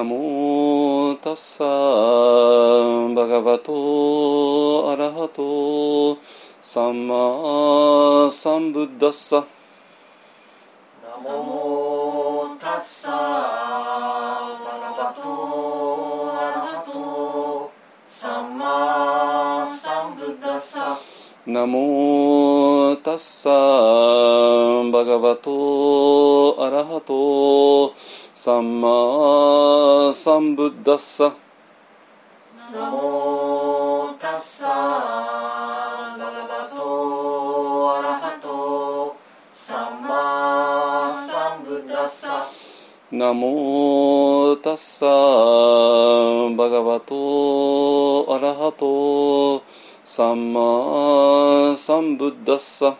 ナモタッサバガバトアラハトサンマサンブッダッサナモタッサバガバトアラハトサンマサンブッダッサナモタッサバガバトアラハトサンマサンブッダッサナモタッサバガバトアラハトサンマサンブッダッサ。ナモタッサバガバトアラハトサンマサンブッダッサ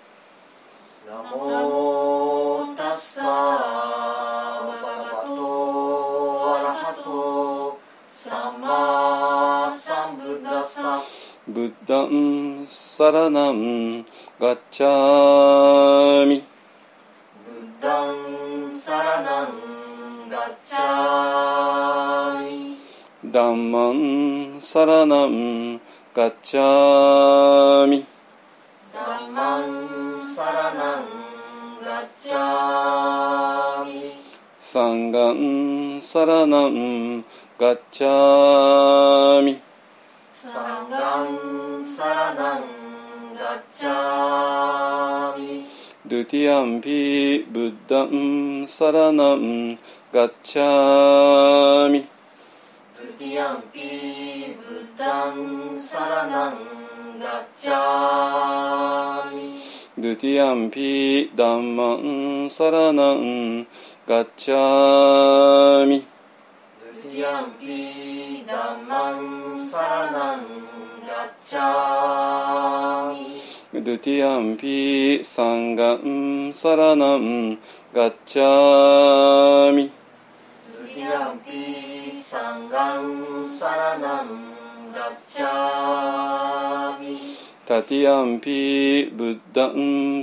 ンササラナンガッチャミ。ドゥティアンピブッダンサラナンガッチャミ。ドゥティアンピダンマンサラナンガッチャミ。ドゥティアンピダンマンサラナンガッチャミ。ドゥティアンピサンガンサラナン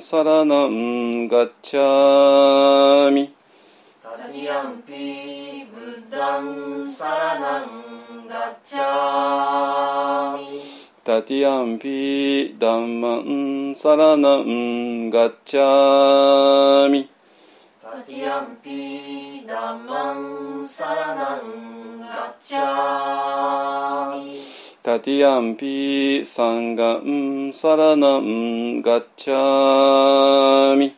サラナンガッチャミ。タティアンピブッダンサラナンガッチャミ。タティアンピダンマンサラナンガッチャティアンピサンガンサラナンガッチャミ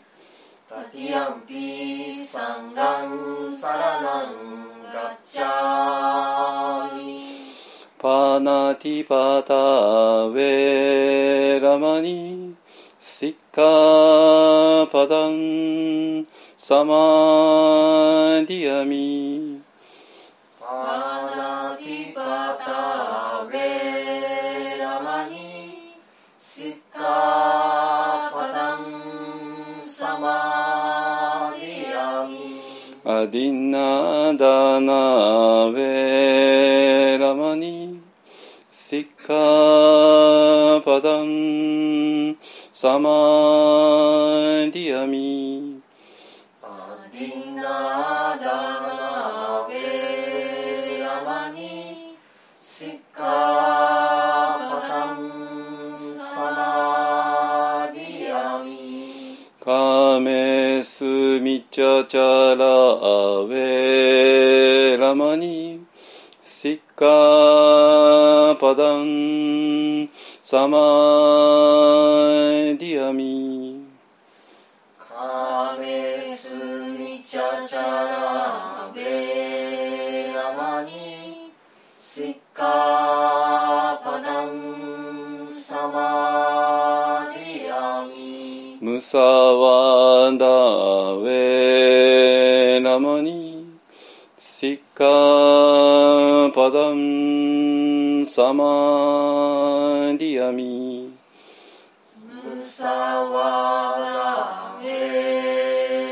タティアンピサンガンサラナンガッチャミパナティパタウェラマニ。シッカパダン。サマディアミリンナダナベラマニシッカパダンサマディアミスミチャチャラアウェラマニシッカパダンサマディアミカメスミチャチャラベラマニシッカパダンサマディアミムサワパダンサマディアミ。ムサワ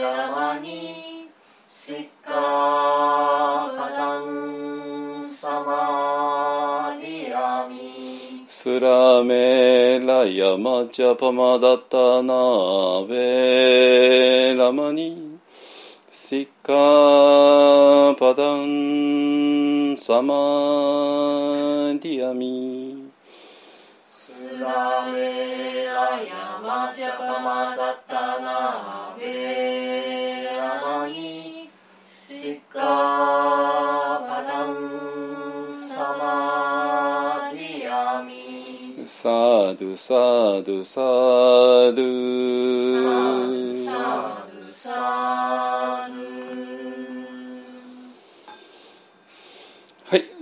ラマニシッカパダンサマアミ。スラメラヤマジャパマダタナベラマニ。シッカパダンサマディアミスラメラヤマジャパマダタナベマギシカパダサマディアミサドサドド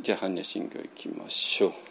じゃあ般若心経いきましょう。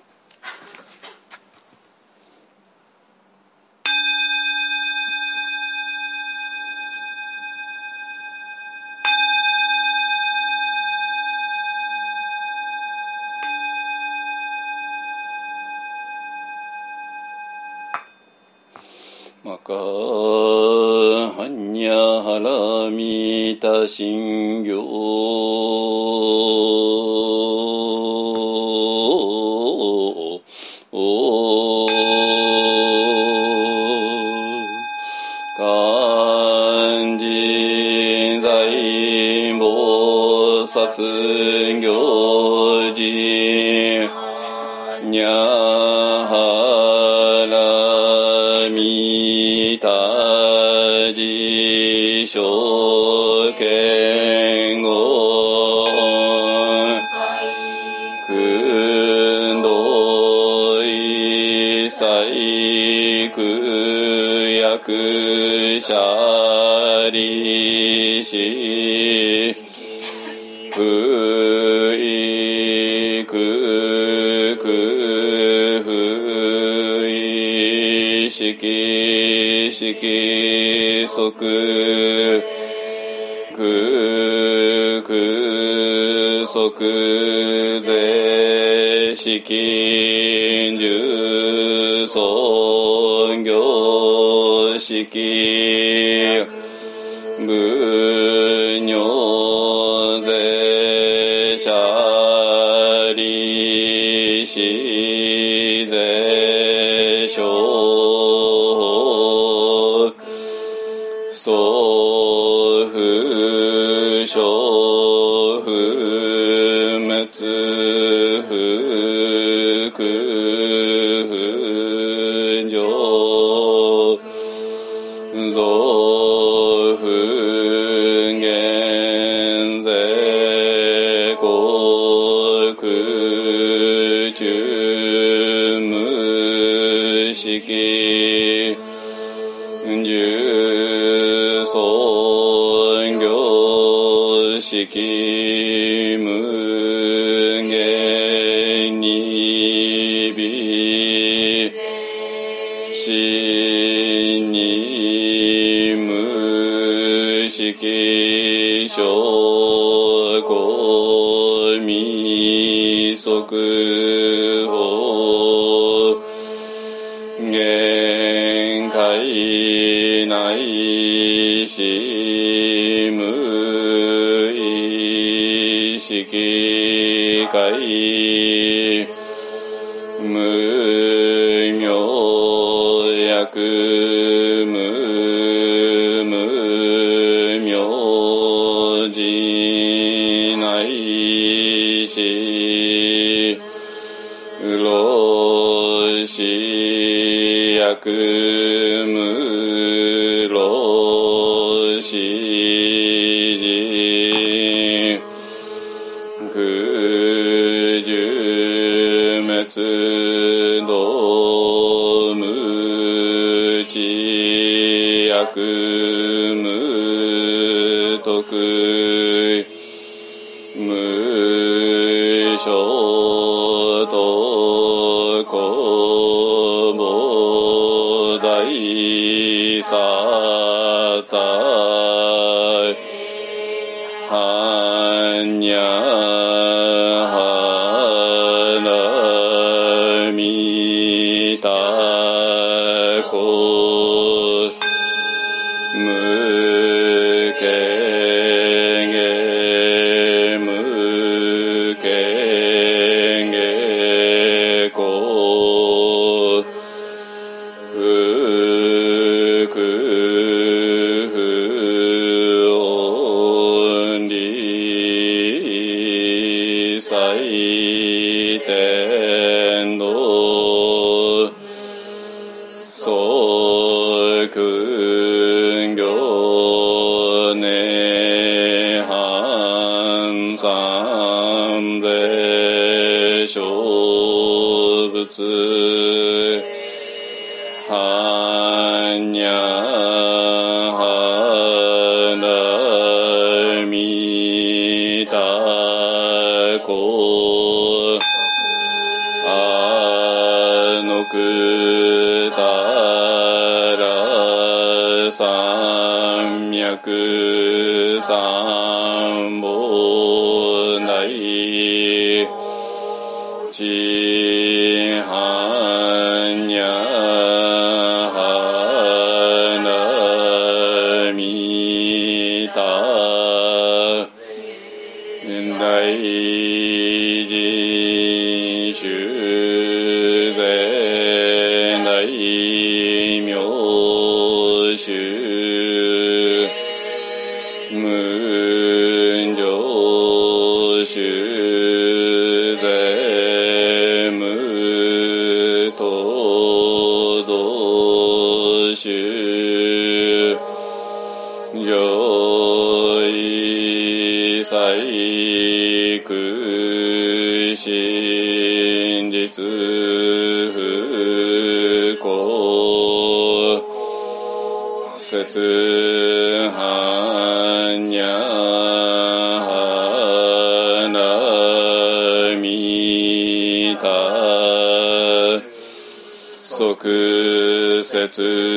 It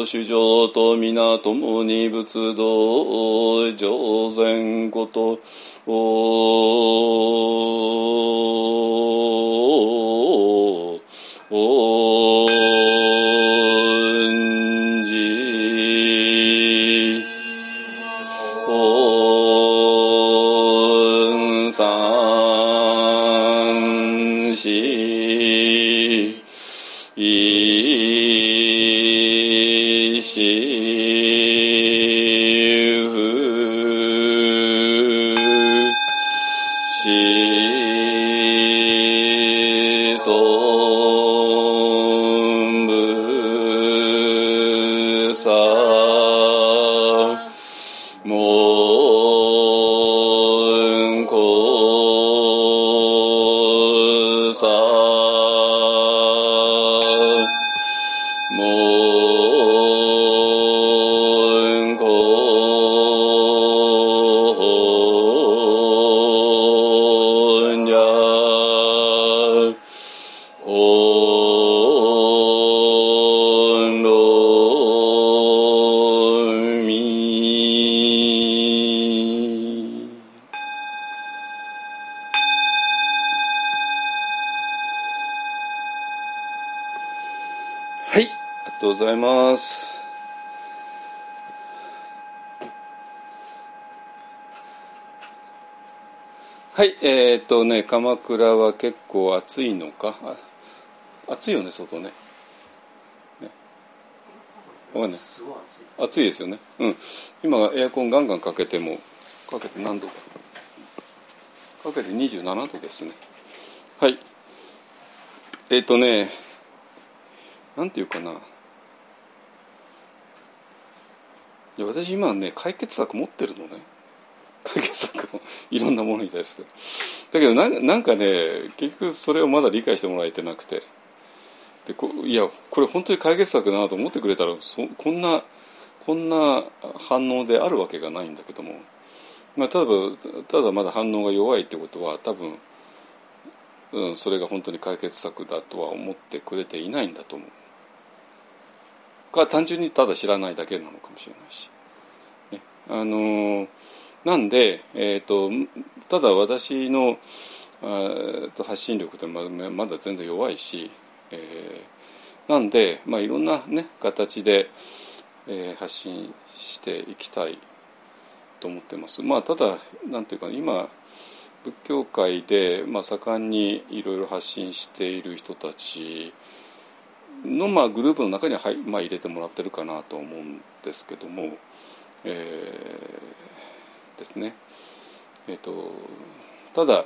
我らと主上と皆共に仏道上善こと。鎌倉は結構暑いのか？暑いよね、外ね。ねわかんない。すい暑い暑いですよね。うん。今エアコンガンガンかけても、かけて何度？か。かけて27度ですね。はい。えーっとね、なんていうかな。いや私今ね解決策持ってるのね解決策をいろんなものに対してだけどなんなんかね結局それをまだ理解してもらえてなくて。でこいやこれ本当に解決策だなと思ってくれたらそこんなこんな反応であるわけがないんだけども、まあ、ただただまだ反応が弱いってことは多分、うん、それが本当に解決策だとは思ってくれていないんだと思う。か単純にただ知らないだけなのかもしれないし、ね、あのなんで、えーと、ただ私のあ発信力ってままだ全然弱いし、えー、なんで、まあ、いろんな、ね、形で、えー、発信していきたいと思ってます。まあ、ただなんていうか今仏教界で、まあ、盛んにいろいろ発信している人たちの、まあ、グループの中には、はいまあ、入れてもらってるかなと思うんですけども、えー、ですね。えっ、とただ、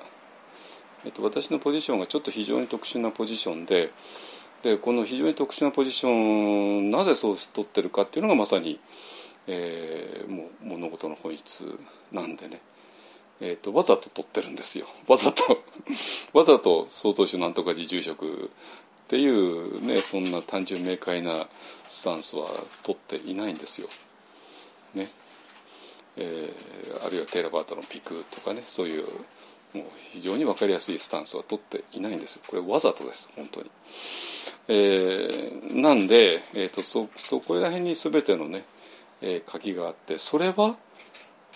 えーと、私のポジションがちょっと非常に特殊なポジションででこの非常に特殊なポジションなぜそう取ってるかっていうのがまさに、えー、もう物事の本質なんでね。えーと、わざと取ってるんですよわざと わざと曹洞宗なんとか寺住職っていうねそんな単純明快なスタンスは取っていないんですよ。ねえー、あるいはテーラバータのピクとかねそういうもう非常に分かりやすいスタンスは取っていないんですこれわざとです本当に。えー、なんで、えーと、そそこら辺に全てのね、えー、鍵があってそれは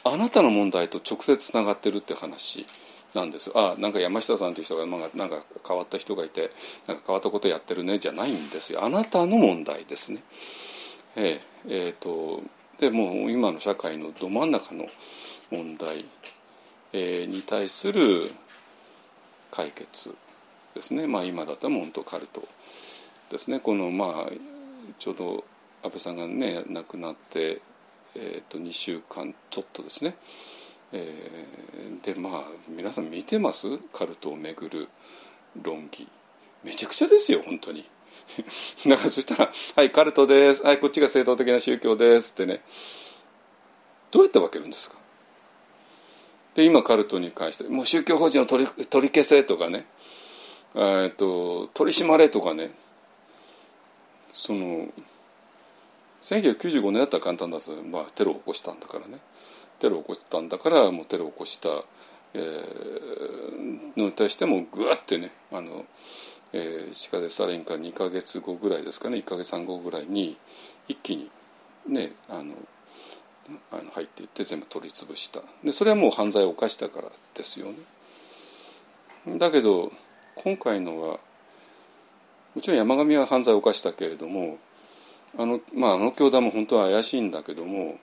あなたの問題と直接つながってるって話なんですあなんか山下さんという人がなんかなんか変わった人がいてなんか変わったことやってるねじゃないんですよあなたの問題ですね。えー、えー、とでもう今の社会のど真ん中の問題、えー、に対する解決ですね、まあ、今だったら本当カルトですね。このまあちょうど安倍さんがね亡くなってえーと、2週間ちょっとですね、えー、でまあ皆さん見てます？カルトをめぐる論議。めちゃくちゃですよ本当に。だからそしたら「はいカルトです。はいこっちが正統的な宗教です」ってね。どうやって分けるんですか？で今カルトに関してもう宗教法人を取り取り消せとかね。えっと取り締まれとかね。その1995年だったら簡単だと、まあ、テロを起こしたんだからね。テロを起こしたんだからもうテロを起こした、えー、のに対してもぐわってねあの、えー、地下鉄サレンから2か月後ぐらいですかね1か月半後ぐらいに一気にねあのあの入っていって全部取り潰した。でそれはもう犯罪を犯したからですよね。だけど今回のはもちろん山上は犯罪を犯したけれどもあの,、まあ、あの教団も本当は怪しいんだけども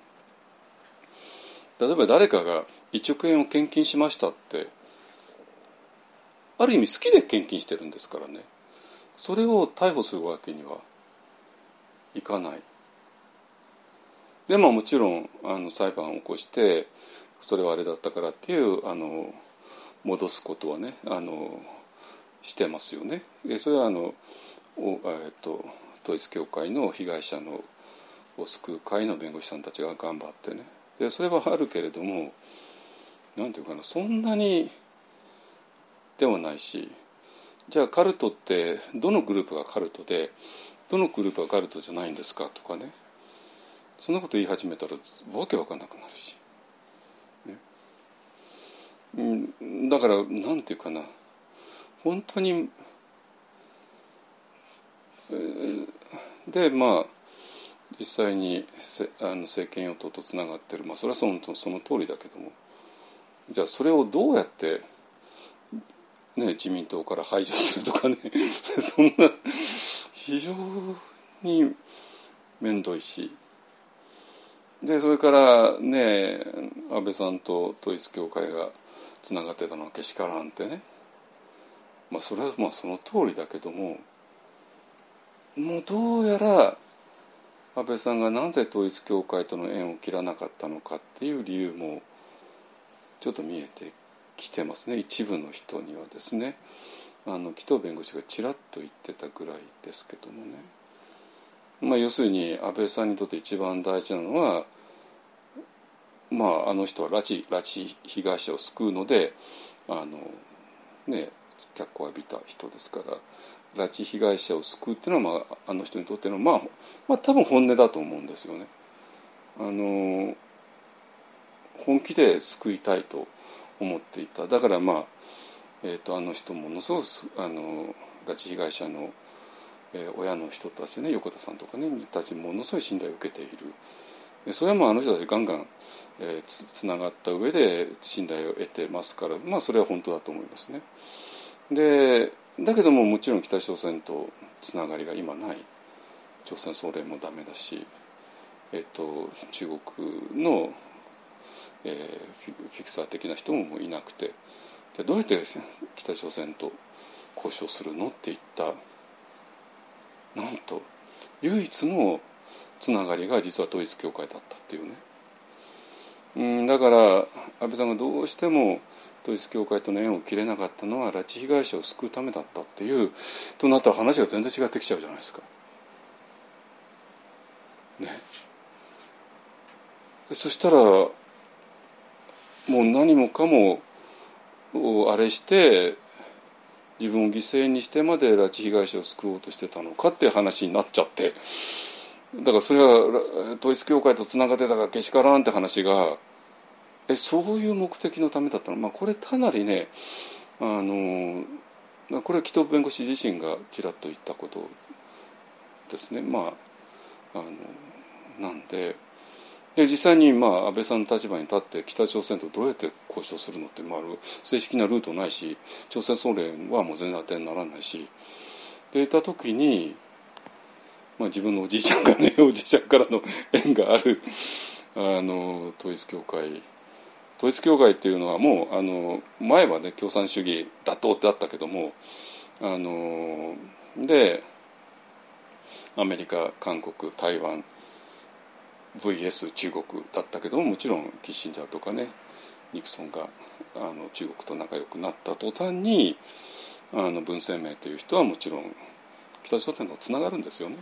例えば誰かが1億円を献金しましたってある意味好きで献金してるんですからね。それを逮捕するわけにはいかない。でももちろんあの裁判を起こしてそれはあれだったからっていうあの戻すことはねあのしてますよね。それはあのおえっと統一教会の被害者のを救う会の弁護士さんたちが頑張ってね。でそれはあるけれども何て言うかなそんなにでもないしじゃあカルトってどのグループがカルトでどのグループがカルトじゃないんですか？とかね。そんなこと言い始めたらわけわかんなくなるし、ね、だから何て言うかな。本当にでまあ実際にあの政権与党とつながってる、まあ、それはそのその通りだけども。じゃあそれをどうやって、ね、自民党から排除するとかね そんな非常に面倒いしでそれからね安倍さんと統一教会がつながってたのはけしからんってねまあそれはまあその通りだけども。もうどうやら安倍さんがなぜ統一教会との縁を切らなかったのかっていう理由もちょっと見えてきてますね一部の人にはですねあの紀藤弁護士がちらっと言ってたぐらいですけどもね、まあ、要するに安倍さんにとって一番大事なのはまああの人は拉致拉致被害者を救うのであのね脚光を浴びた人ですから。拉致被害者を救うっていうのは、まあ、あの人にとっての、まあ、まあ多分本音だと思うんですよね。あの本気で救いたいと思っていた。だからまあ、えーと、あの人ものすごくあの拉致被害者の、えー、親の人たちね横田さんとかねたちものすごい信頼を受けている。それはもうあの人たちガンガン、えー、つつながった上で信頼を得てますからまあそれは本当だと思いますね。でだけどももちろん北朝鮮とつながりが今ない。朝鮮総連もダメだし、えっと、中国の、えー、フィクサー的な人もいなくて。でどうやって北朝鮮と交渉するのって言った。なんと唯一のつながりが実は統一教会だったっていうね。うんだから安倍さんがどうしても統一教会との縁を切れなかったのは拉致被害者を救うためだったっていうとなったら話が全然違ってきちゃうじゃないですか。ね、そしたらもう何もかもあれして自分を犠牲にしてまで拉致被害者を救おうとしてたのかっていう話になっちゃって。だからそれは統一教会とつながってたからけしからんって話がえそういう目的のためだったの、まあ、これかなりねあのこれは紀藤弁護士自身がちらっと言ったことですね。まああのなんでで実際に、まあ、安倍さんの立場に立って北朝鮮とどうやって交渉するのって、まあ、正式なルートないし朝鮮総連はもう全然当てにならないしでいた時に、まあ、自分のおじいちゃんがね おじいちゃんからの縁があるあの統一教会統一教会っていうのはもうあの前はね共産主義打倒ってあったけどもあのでアメリカ韓国台湾 VS 中国だったけどももちろんキッシンジャーとかねニクソンがあの中国と仲良くなった途端にあの文鮮明という人はもちろん北朝鮮とつながるんですよね。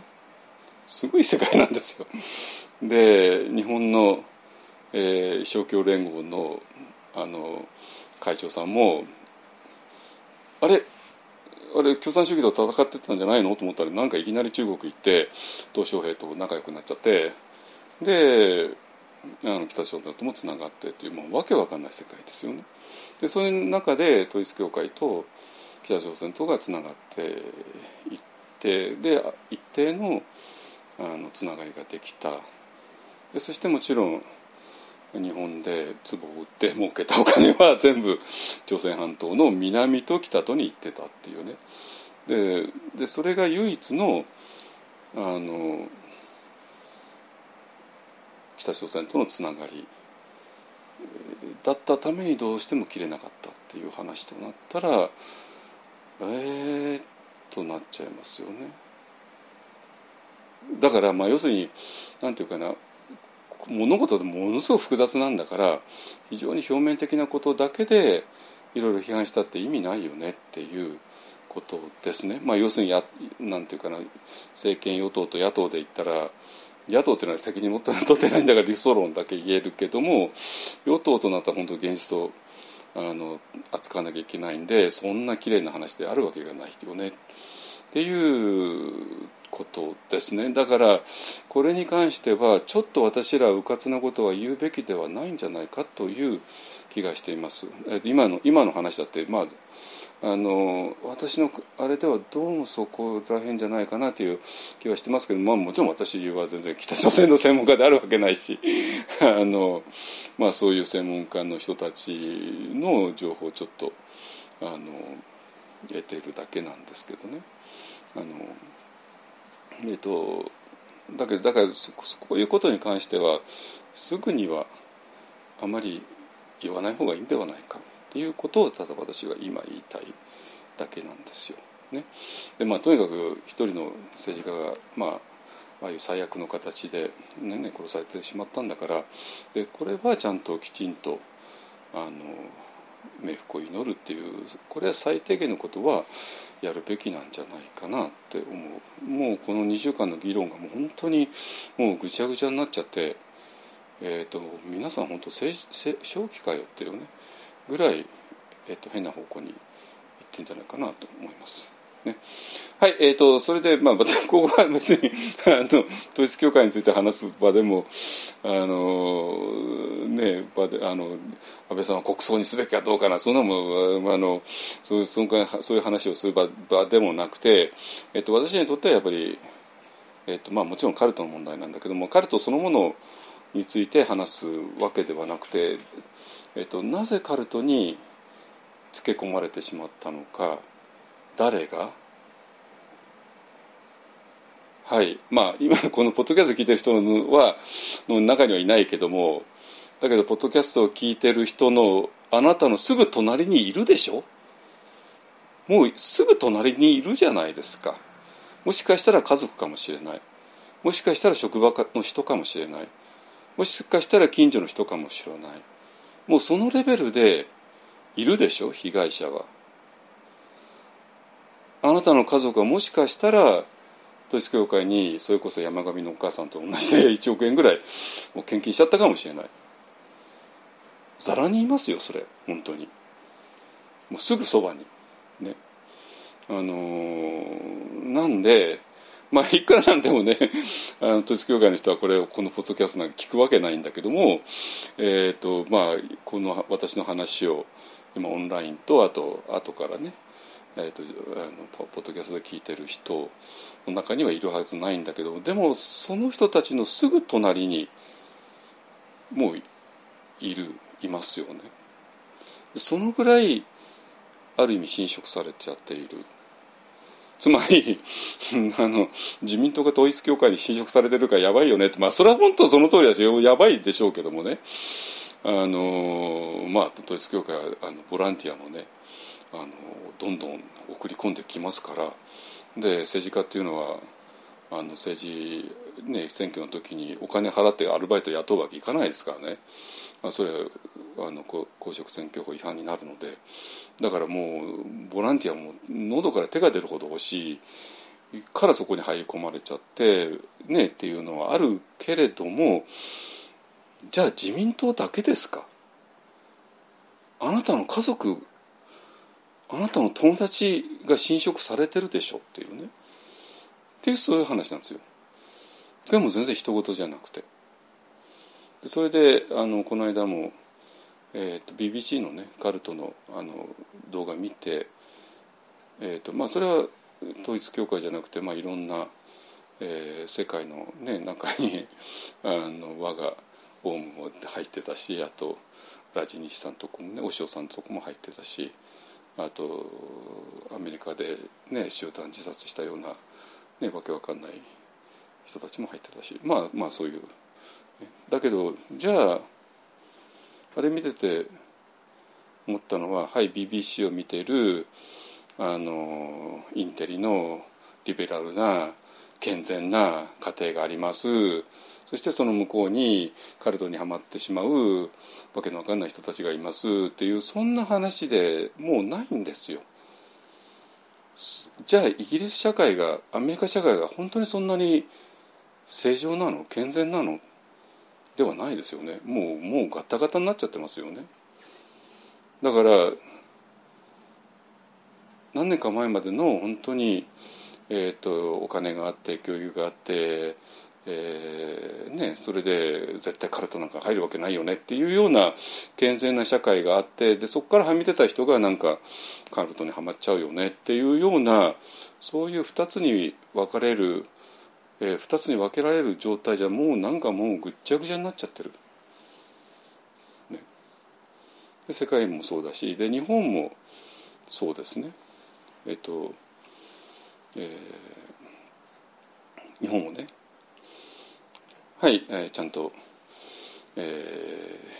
すごい世界なんですよ。で日本の、えー、勝共連合のあの会長さんもあれあれ共産主義と戦ってたんじゃないの？と思ったらなんかいきなり中国行って鄧小平と仲良くなっちゃってであの北朝鮮ともつながってというもうわけわかんない世界ですよね。でそういう中で統一教会と北朝鮮とがつながっていってで一定のあのつながりができたでそしてもちろん日本で壺を売って儲けたお金は 全部朝鮮半島の南と北とに行ってたっていうねででそれが唯一のあの北朝鮮とのつながりだったためにどうしても切れなかったっていう話となったらえー、となっちゃいますよね。だからまあ要するに何て言うかな物事でものすごく複雑なんだから非常に表面的なことだけでいろいろ批判したって意味ないよねっていうことですね。まあ、要するにやなんていうかな政権与党と野党で言ったら野党っていうのは責任持って取ってないんだから理想論だけ言えるけども与党となったら本当現実をあの扱わなきゃいけないんでそんな綺麗な話であるわけがないよね。っていうことですね。だからこれに関してはちょっと私らうかつなことは言うべきではないんじゃないかという気がしています。今の今の話だってまああの私のあれではどうもそこら辺じゃないかなという気はしてますけど、まあ、もちろん私は全然北朝鮮の専門家であるわけないし あの、まあ、そういう専門家の人たちの情報をちょっとあの得てるだけなんですけどね。あのえっとだけどだからこういうことに関してはすぐにはあまり言わない方がいいんではないかていうことをただ私は今言いたいだけなんですよ。ね、でまあとにかく一人の政治家がまあああいう最悪の形で年々殺されてしまったんだからでこれはちゃんときちんとあの冥福を祈るっていうこれは最低限のことはやるべきなんじゃないかなって思う。もうこの2週間の議論がもう本当にもうぐちゃぐちゃになっちゃって、えーと、皆さん本当正正正気かよっていうね。ぐらい、えーと、変な方向にいってんじゃないかなと思います。ねはいえーと、それで、まあ、また ここは別にあの統一教会について話す場でもあの、ね、場であの安倍さんは国葬にすべきかどうかなそんなもあのそういうそういう話をする場場でもなくて、えーと、私にとってはやっぱり、えーとまあ、もちろんカルトの問題なんだけどもカルトそのものについて話すわけではなくて、えー、となぜカルトにつけ込まれてしまったのか誰が？はい。まあ今このポッドキャスト聞いてる人はの中にはいないけどもだけどポッドキャストを聞いてる人のあなたのすぐ隣にいるでしょ？もうすぐ隣にいるじゃないですか。もしかしたら家族かもしれない。もしかしたら職場の人かもしれない。もしかしたら近所の人かもしれない。もうそのレベルでいるでしょ？被害者は。あなたの家族はもしかしたら統一教会にそれこそ山上のお母さんと同じで 1億円ぐらいもう献金しちゃったかもしれない。ざらにいますよそれ。本当に。もうすぐそばに。ね。あのー、なんでまあいくらなんでもねあの統一教会の人はこれをこのポッドキャストなんか聞くわけないんだけどもえ、ー、とまあこの私の話を今オンラインとあと後からねえーと、あのポッドキャストで聞いてる人の中にはいるはずないんだけどでもその人たちのすぐ隣にもういるいますよね。そのぐらいある意味侵食されちゃっているつまり あの自民党が統一教会に侵食されてるからやばいよねって。まあそれは本当その通りだしやばいでしょうけどもね。あのまあ統一教会はあのボランティアもねあのどんどん送り込んできますから。で政治家っていうのはあの政治、ね、選挙の時にお金払ってアルバイト雇うわけいかないですからね、あ、それはあの公職選挙法違反になるのでだからもうボランティアも喉から手が出るほど欲しいからそこに入り込まれちゃってねっていうのはあるけれどもじゃあ自民党だけですか？あなたの家族あなたの友達が侵食されてるでしょっていうね。っていうそういう話なんですよ。でも全然人事じゃなくて。それであのこの間も、えーと、BBC のねカルトのあの動画見て、えーとまあ、それは統一教会じゃなくて、まあ、いろんな、えー、世界の、ね、中に あの我がオウムも入ってたしあとラジニシさんとこもねお塩さんとこも入ってたしあとアメリカで、ね、集団自殺したような、ね、わけわかんない人たちも入ってたしまあまあそういう、だけどじゃああれ見てて思ったのははい BBC を見てるあのインテリのリベラルな健全な家庭があります。そしてその向こうにカルトにはまってしまうわけのわかんない人たちがいます。っていうそんな話でもうないんですよ。じゃあイギリス社会がアメリカ社会が本当にそんなに正常なの？健全なの？ではないですよね。もうもうガタガタになっちゃってますよね。だから何年か前までの本当に、えーとお金があって教育があってえーね、それで絶対カルトなんか入るわけないよねっていうような健全な社会があってでそこからはみ出た人がなんかカルトにはまっちゃうよねっていうようなそういう2つに分かれる、えー、2つに分けられる状態じゃもうなんかもうぐっちゃぐちゃになっちゃってる。ね、で世界もそうだしで日本もそうですね。えっ、と、えー、日本もねはい、えー、ちゃんと、え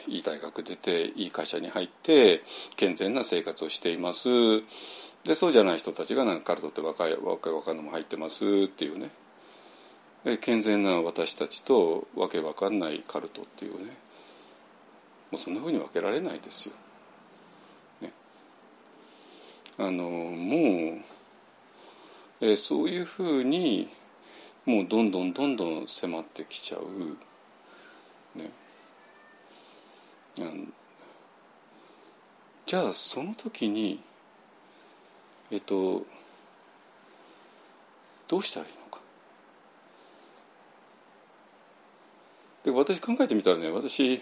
ー、いい大学出ていい会社に入って健全な生活をしていますでそうじゃない人たちがなんかカルトって若い若い若いのも入ってますっていうね健全な私たちとわけわかんないカルトっていうね。もうそんなふうに分けられないですよ。ね、あのもう、え、そういうふうにもうどんどんどんどん迫ってきちゃう、ね、じゃあその時にえっとどうしたらいいの？で私考えてみたらね私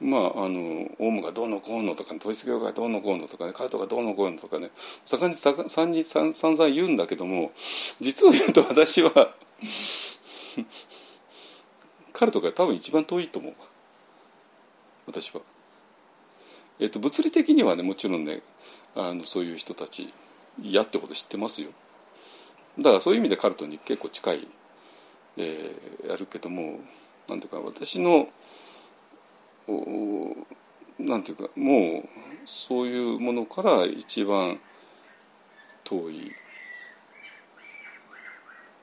まああのオウムがどうのこうのとか、ね、統一教会がどうのこうのとかねカルトがどうのこうのとかね盛んにさんにさん散々言うんだけども実を言うと私はカルトが多分一番遠いと思う私は。えっと、物理的にはねもちろんねあのそういう人たち嫌ってこと知ってますよだからそういう意味でカルトに結構近い、えー、やるけどもなんていうか私のなんていうかもうそういうものから一番遠い。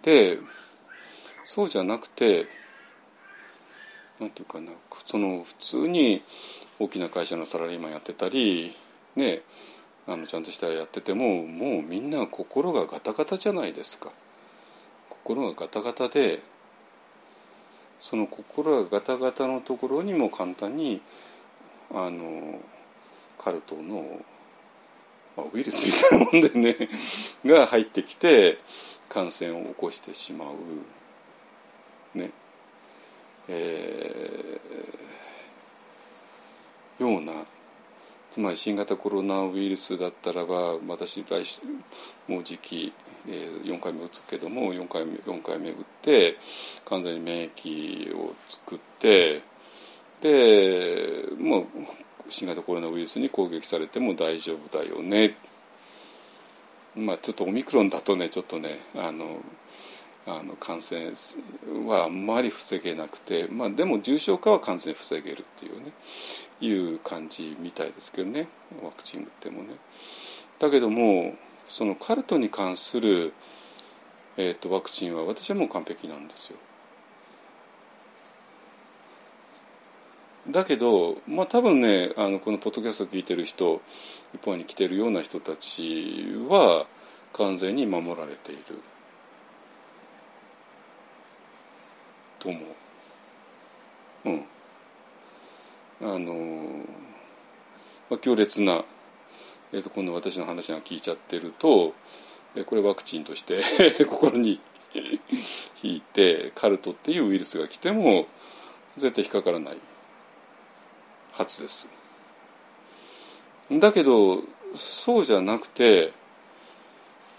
でそうじゃなくてなんていうかなその普通に大きな会社のサラリーマンやってたりねあのちゃんとしたやっててももうみんな心がガタガタじゃないですか。心がガタガタでその心がガタガタのところにも簡単にあのカルトの、まあ、ウイルスみたいなもんでね が入ってきて感染を起こしてしまう。ね。えー、ようなつまり新型コロナウイルスだったらば私来週もう時期、えー、4回目打つけども4回目 ,4 回目打って完全に免疫を作ってでもう新型コロナウイルスに攻撃されても大丈夫だよね。まあちょっとオミクロンだとねちょっとねあのあの感染はあんまり防げなくて、まあ、でも重症化は完全に防げるっていうね。いう感じみたいですけどねワクチン打ってもね。だけどもそのカルトに関する、えーと、ワクチンは私はもう完璧なんですよ。だけど、まあ、多分ねあのこのポッドキャスト聞いてる人一方に来てるような人たちは完全に守られていると思う。うんあの、まあ、強烈な、えーと、今度私の話が聞いちゃってると、えこれワクチンとして 心に 引いてカルトっていうウイルスが来ても絶対引っかからないはずです。だけどそうじゃなくて、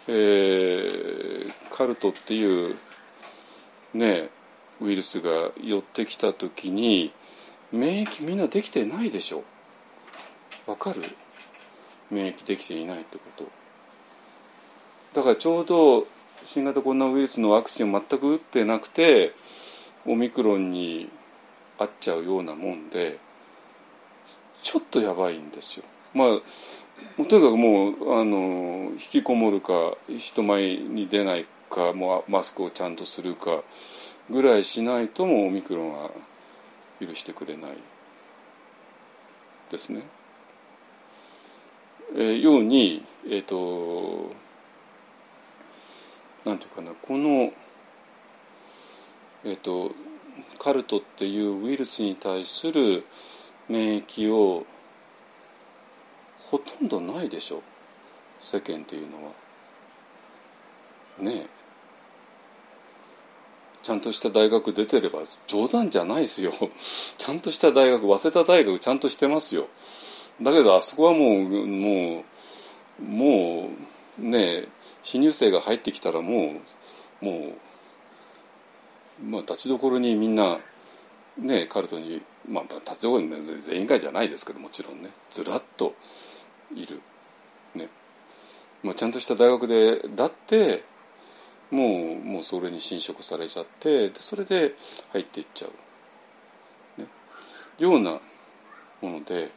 えー、カルトっていうねウイルスが寄ってきた時に免疫みんなできてないでしょ。わかる？免疫できていないってこと。だからちょうど新型コロナウイルスのワクチンを全く打ってなくてオミクロンに合っちゃうようなもんでちょっとやばいんですよ。まあとにかくもうあの引きこもるか人前に出ないかもうマスクをちゃんとするかぐらいしないともオミクロンは許してくれないですね。えー、ようにえっ、ー、となんていうかなこのえっ、ー、とカルトっていうウイルスに対する免疫をほとんどないでしょ世間っていうのは。ねえちゃんとした大学出てれば冗談じゃないですよ。ちゃんとした大学早稲田大学ちゃんとしてますよ。だけどあそこはもうもうもうね新入生が入ってきたらもうもうまあ立ちどころにみんなねカルトにまあ立ちどころに全員会じゃないですけどもちろんねずらっといる。ね。まあちゃんとした大学でだってもうもうそれに侵食されちゃってでそれで入っていっちゃう、ね、ようなもので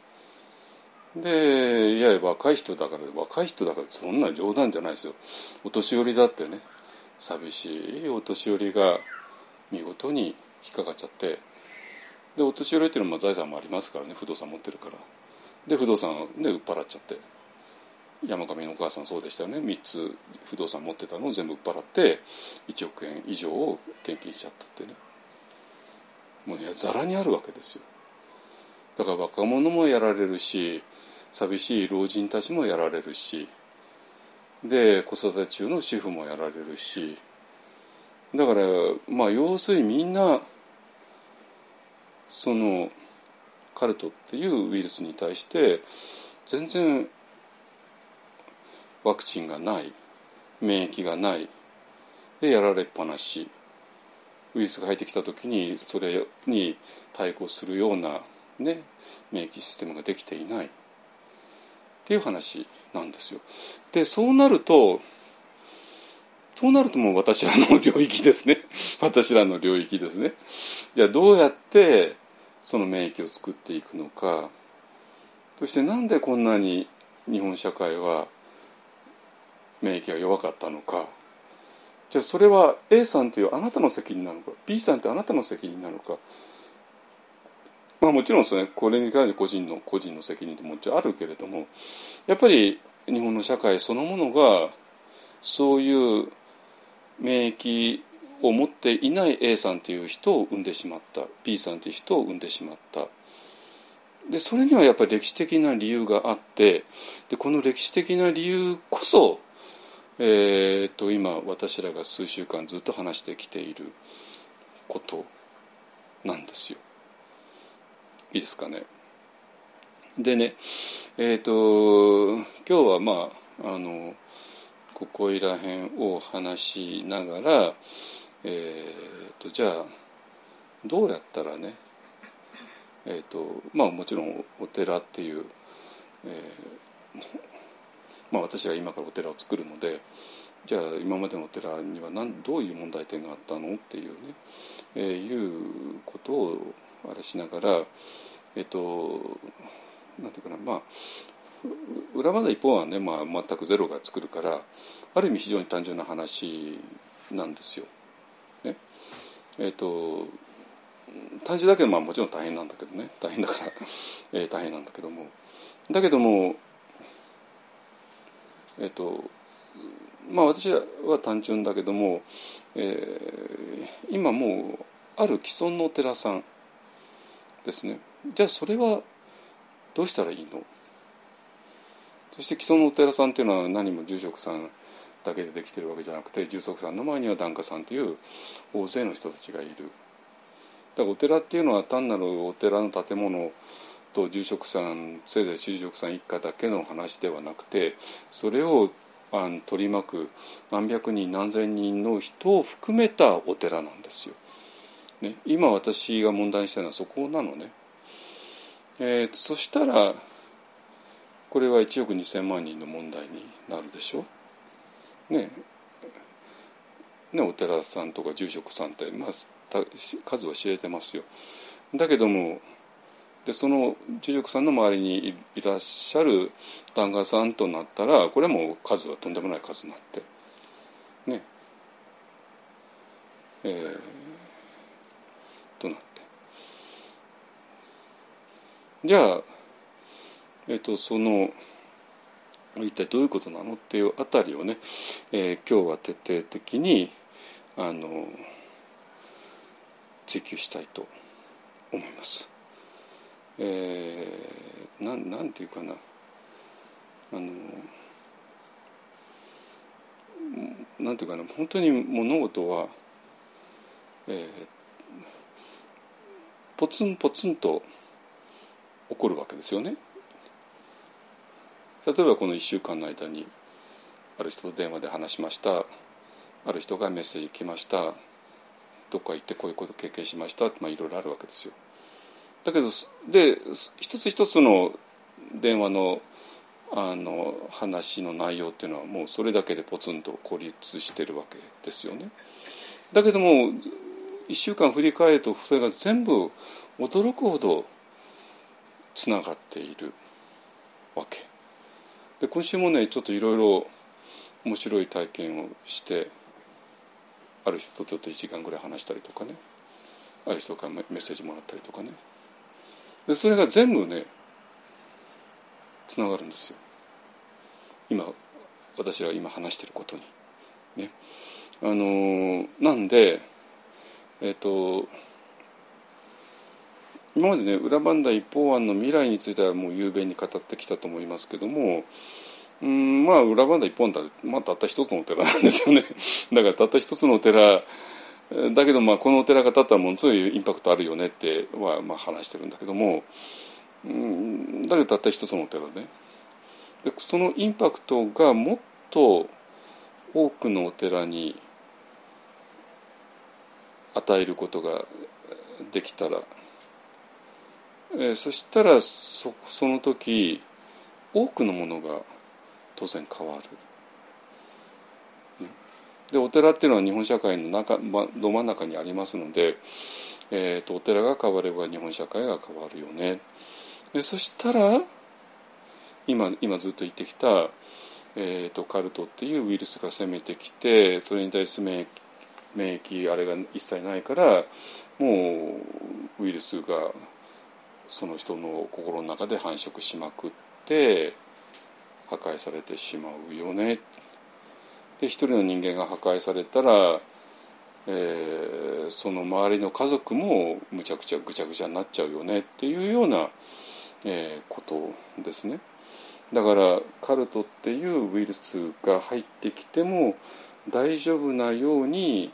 でいや若い人だから若い人だからそんな冗談じゃないですよ。お年寄りだってね寂しいお年寄りが見事に引っかかっちゃってでお年寄りっていうのは財産もありますからね不動産持ってるから。で不動産で売っ払っちゃって。山上のお母さんそうでしたよね。3つ不動産持ってたのを全部売っ払って1億円以上を献金しちゃったってね。もうざらにあるわけですよ。だから若者もやられるし寂しい老人たちもやられるしで子育て中の主婦もやられるしだからまあ要するにみんなそのカルトっていうウイルスに対して全然ワクチンがない免疫がない。でやられっぱなし。ウイルスが入ってきた時にそれに対抗するような、ね、免疫システムができていない。っていう話なんですよ。でそうなるとそうなるともう私らの領域ですね。私らの領域ですね。じゃあどうやってその免疫を作っていくのか。そしてなんでこんなに日本社会は免疫が弱かったのか。じゃあそれは A さんというあなたの責任なのか B さんってあなたの責任なのか。まあもちろんそれこれに関して個人の個人の責任ってもちろんあるけれどもやっぱり日本の社会そのものがそういう免疫を持っていない A さんという人を生んでしまった B さんという人を生んでしまった。でそれにはやっぱり歴史的な理由があってでこの歴史的な理由こそえー、と今私らが数週間ずっと話してきていることなんですよ。いいですかね。でねえっ、ー、と今日はまああのここいら辺を話しながらえっ、ー、とじゃあどうやったらねえっ、ー、とまあもちろんお寺っていう、えーまあ、私が今からお寺を作るのでじゃあ今までのお寺には何どういう問題点があったのっていうね、えー、いうことをあれしながらえっ、ー、となんていうかなまあ裏まで一方はね、まあ、全くゼロが作るからある意味非常に単純な話なんですよ。ね。えーと、単純だけど、まあ、もちろん大変なんだけどね。大変だから、えー、大変なんだけども。だけどもえっとまあ私は単純だけども、えー、今もうある既存のお寺さんですねじゃあそれはどうしたらいいの？そして既存のお寺さんっていうのは何も住職さんだけでできてるわけじゃなくて住職さんの前には檀家さんという大勢の人たちがいる。だからお寺っていうのは単なるお寺の建物と住職さんせいぜい住職さん一家だけの話ではなくてそれをあの取り巻く何百人何千人の人を含めたお寺なんですよ。ね、今私が問題にしたのはそこなのね。えー、そしたらこれは1億2,000万人の問題になるでしょ。ねねお寺さんとか住職さんって、まあ、数は知れてますよ。だけどもでその住職さんの周りにいらっしゃる檀家さんとなったらこれも数はとんでもない数になってねえー、となってじゃあえっ、ー、とその一体どういうことなのっていうあたりをね、えー、今日は徹底的にあの追求したいと思います。えー、ななんていうかな。あのなんていうかな。本当に物事は、えー、ポツンポツンと起こるわけですよね。例えばこの1週間の間にある人と電話で話しました。ある人がメッセージ来ました。どっか行ってこういうこと経験しました。まあいろいろあるわけですよ。だけどで一つ一つの電話のあの話の内容っていうのはもうそれだけでポツンと孤立してるわけですよね。だけども1週間振り返るとそれが全部驚くほどつながっているわけ。で今週もねちょっといろいろ面白い体験をしてある人とちょっと1時間ぐらい話したりとかねある人からメッセージもらったりとかねでそれが全部ねつながるんですよ。今私が今話してることに。ね、あのなんでえっ、ー、と今までね裏番台一方案の未来についてはもう雄弁に語ってきたと思いますけどもうんまあ裏番台一本だ、まあ、たった一つのお寺なんですよね。だからたった一つのお寺だけどまあこのお寺が建ったらものすごいインパクトあるよねってはまあ話してるんだけども、うん、だけどたった一つのお寺ねでそのインパクトがもっと多くのお寺に与えることができたら、えー、そしたらそその時多くのものが当然変わる。でお寺っていうのは日本社会の中、ま、ど真ん中にありますので、えーと、お寺が変われば日本社会が変わるよね。でそしたら今今ずっと言ってきた、えーと、カルトっていうウイルスが攻めてきてそれに対する免疫免疫あれが一切ないからもうウイルスがその人の心の中で繁殖しまくって破壊されてしまうよねで一人の人間が破壊されたら、えー、その周りの家族もむちゃくちゃぐちゃぐちゃになっちゃうよねっていうような、えー、ことですね。だからカルトっていうウイルスが入ってきても大丈夫なように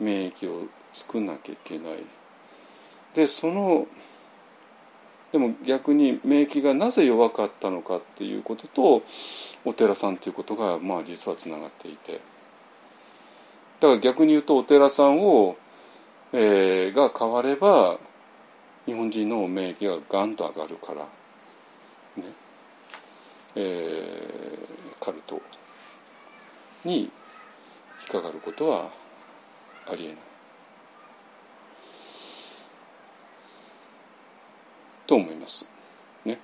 免疫を作んなきゃいけない。でそのでも逆に免疫がなぜ弱かったのかっていうこととお寺さんということがまあ実はつながっていてだから逆に言うとお寺さんを、えー、が変われば日本人の免疫がガンと上がるから、ねえー、カルトに引っかかることはありえない。と思います。ね。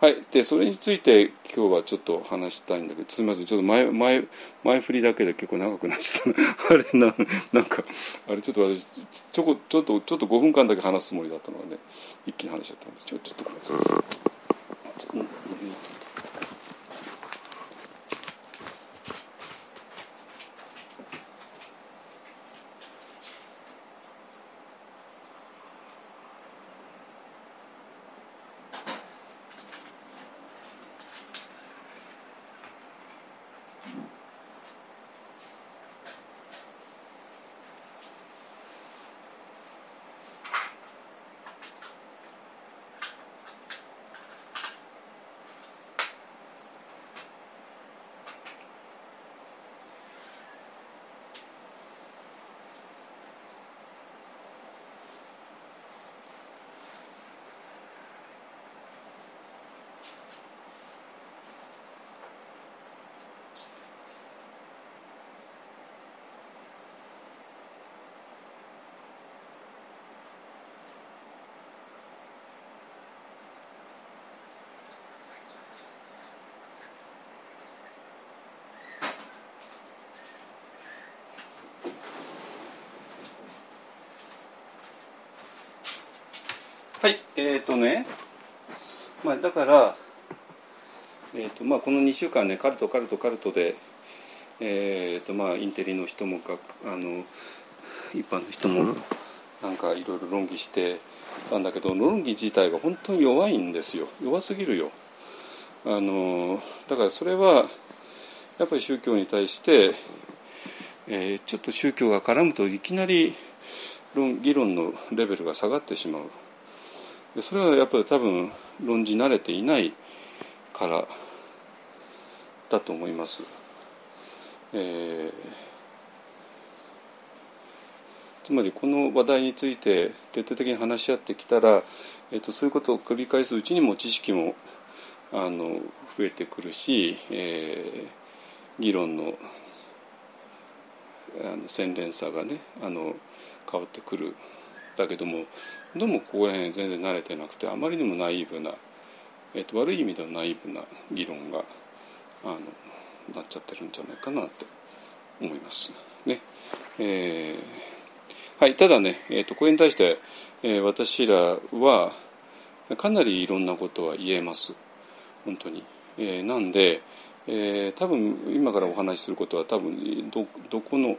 はい。で、それについて今日はちょっと話したいんだけど、すみません。ちょっと前、前、前振りだけで結構長くなっちゃった。あれな、なんか、あれちょっと私、ちょこ、ちょっと、ちょっと5分間だけ話すつもりだったのがね、一気に話しちゃったんで、ちょ、ちょっとごめんなさい。はいえっ、ー、とねまあだからえーとまあ、この2週間ねカルトカルトカルトで、えーとまあ、インテリの人もかあの一般の人もなんかいろいろ論議してたんだけど論議自体が本当に弱いんですよ。弱すぎるよ。あのだからそれはやっぱり宗教に対して、えー、ちょっと宗教が絡むといきなり論議論のレベルが下がってしまう。それはやっぱり多分論じ慣れていないからだと思います。えー、つまりこの話題について徹底的に話し合ってきたら、えーと、そういうことを繰り返すうちにも知識もあの増えてくるし、えー、議論のあの洗練さがねあの変わってくるだけどもどうもここら辺全然慣れてなくてあまりにもナイーブな、えーと、悪い意味でのナイーブな議論があのなっちゃってるんじゃないかなって思います。ねえー、はい、ただね、えーと、これに対して、えー、私らはかなりいろんなことは言えます本当に。えー、なんで、えー、多分今からお話しすることは多分どどこの、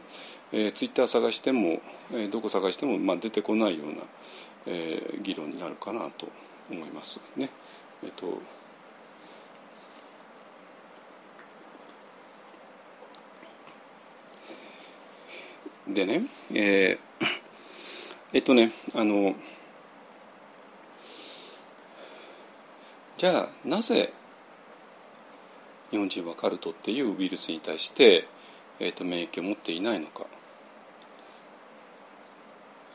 えー、ツイッター探しても、えー、どこ探しても、まあ、出てこないような、えー、議論になるかなと思いますね。えっ、とでね、えーえっとねあのじゃあなぜ日本人はカルトっていうウイルスに対して、えっと、免疫を持っていないのか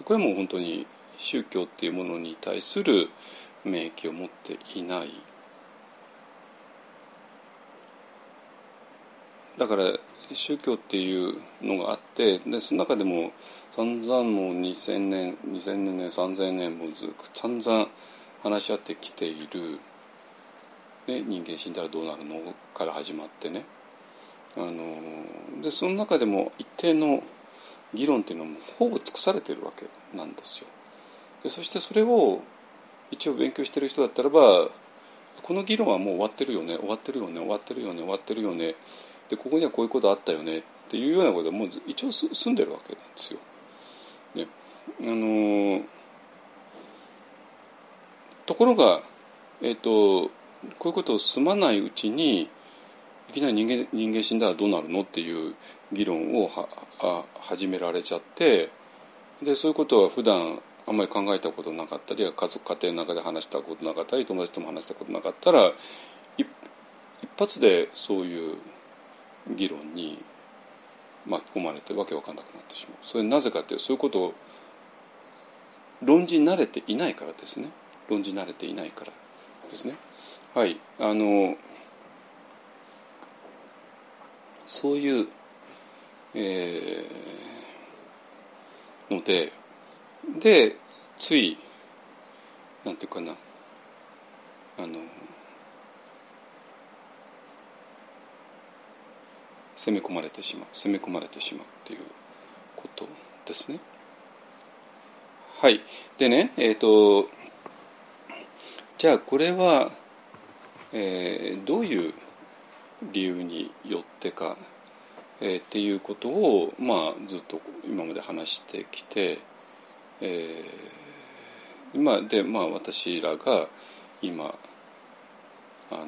これも本当に宗教っていうものに対する免疫を持っていない。だから宗教っていうのがあってでその中でも散々もう2000年2000年3000年もずっと散々話し合ってきている、ね、人間死んだらどうなるの？から始まってね。あのでその中でも一定の議論っていうのもほぼ尽くされてるわけなんですよ。でそしてそれを一応勉強してる人だったらばこの議論はもう終わってるよね終わってるよね終わってるよね終わってるよねでここにはこういうことあったよねっていうようなことはもう一応済んでるわけなんですよ。ね、あのー、ところが、えーと、こういうことを済まないうちにいきなり人間人間死んだらどうなるのっていう議論を始められちゃってでそういうことは普段あんまり考えたことなかったり家族家庭の中で話したことなかったり友達とも話したことなかったら一発でそういう議論に巻き込まれてわけわかんなくなってしまう。それなぜかっていうそういうことを論じ慣れていないからですね。論じ慣れていないからですね。はいあのそういう、えー、のででついなんていうかなあの攻め込まれてしまう攻め込まれてしまうっていうことですね。はいでねえっ、ー、とじゃあこれは、えー、どういう理由によってか、えー、っていうことを、まあ、ずっと今まで話してきて、えー、今で、まあ、私らが今あの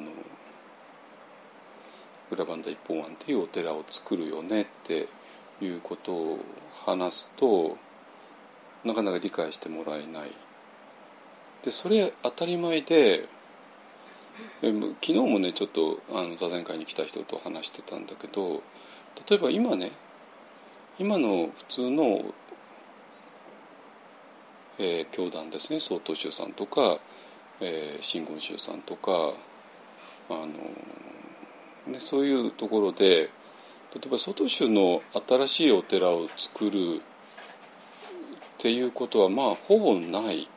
裏バンダ一本庵っていうお寺を作るよねっていうことを話すとなかなか理解してもらえない。でそれ当たり前で昨日もねちょっとあの座禅会に来た人と話してたんだけど例えば今ね今の普通の、えー、教団ですね曹洞宗さんとか、えー、真言宗さんとかあのでそういうところで例えば外州の新しいお寺を作るっていうことはまあほぼない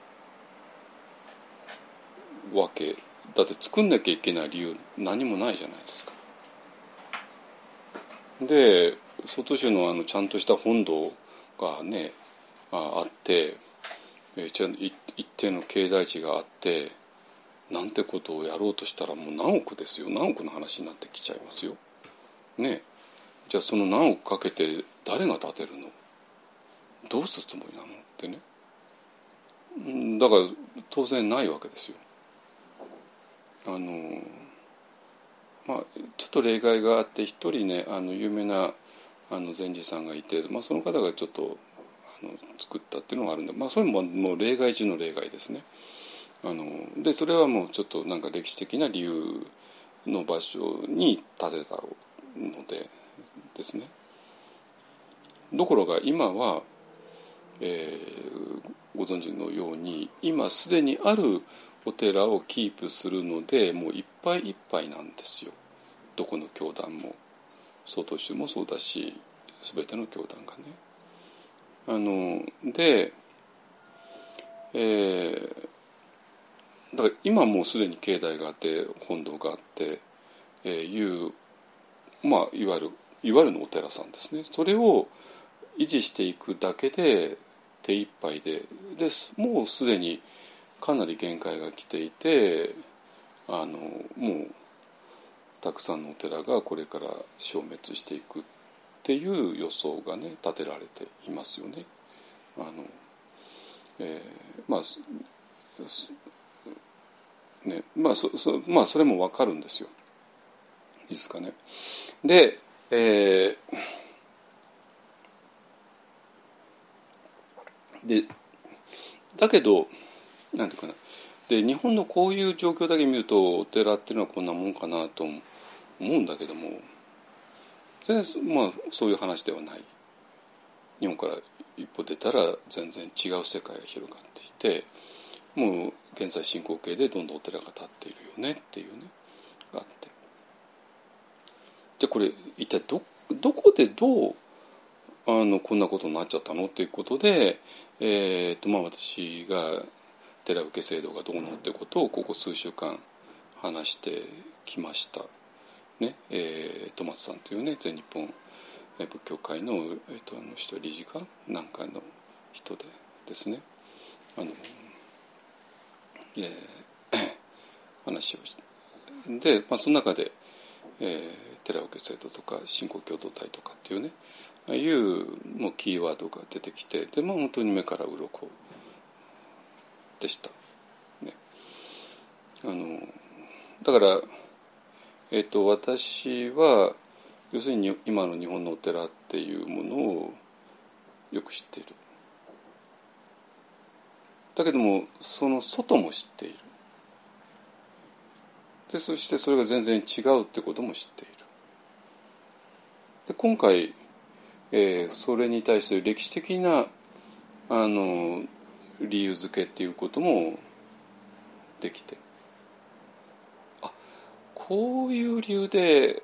わけだって作んなきゃいけない理由何もないじゃないですか。で外州のあのちゃんとした本堂がねあってえ一定の境内地があってなんてことをやろうとしたらもう何億ですよ。何億の話になってきちゃいますよ。ね。じゃあその何億かけて誰が建てるの？どうするつもりなの？ってね。だから当然ないわけですよ。あのまあちょっと例外があって一人ねあの有名なあの禅師さんがいて、まあ、その方がちょっとあの作ったっていうのがあるんで、まあ、それももう例外中の例外ですね。あのでそれはもうちょっとなんか歴史的な理由の場所に建てたのでですねところが今は、えー、ご存知のように今すでにあるお寺をキープするのでもういっぱいいっぱいなんですよどこの教団も曹洞宗もそうだし全ての教団がね。あので、えー、だから今もうすでに境内があって本堂があって、えー、いうまあいわゆるいわゆるのお寺さんですねそれを維持していくだけで手一杯ででもうすでにかなり限界が来ていてあのもうたくさんのお寺がこれから消滅していくっていう予想がね立てられていますよね。あのえー、まあねまあそそまあそれも分かるんですよ。いいですかね。で、えー、でだけどなんていうかな。で日本のこういう状況だけ見るとお寺っていうのはこんなもんかなと思う思うんだけども全然まあそういう話ではない日本から一歩出たら全然違う世界が広がっていてもう現在進行形でどんどんお寺が建っているよねっていうねがあってでこれ一体どどこでどうあのこんなことになっちゃったのっていうことで、えーとまあ、私が寺受け制度がどうのってことをここ数週間話してきました。ねえー、戸松さんというね全日本仏教会の,、えーと、あの人理事かなんかの人でですねあの、えー、話をしてで、まあ、その中で、えー、寺受け制度とか信仰共同体とかっていうねああいうもうキーワードが出てきてでも本当に目から鱗でした。ね、あのだから、えーと、私は要するに今の日本のお寺っていうものをよく知っている。だけどもその外も知っている。でそしてそれが全然違うってことも知っている。で今回えー、それに対する歴史的なあの理由付けっていうこともできてこういう理由で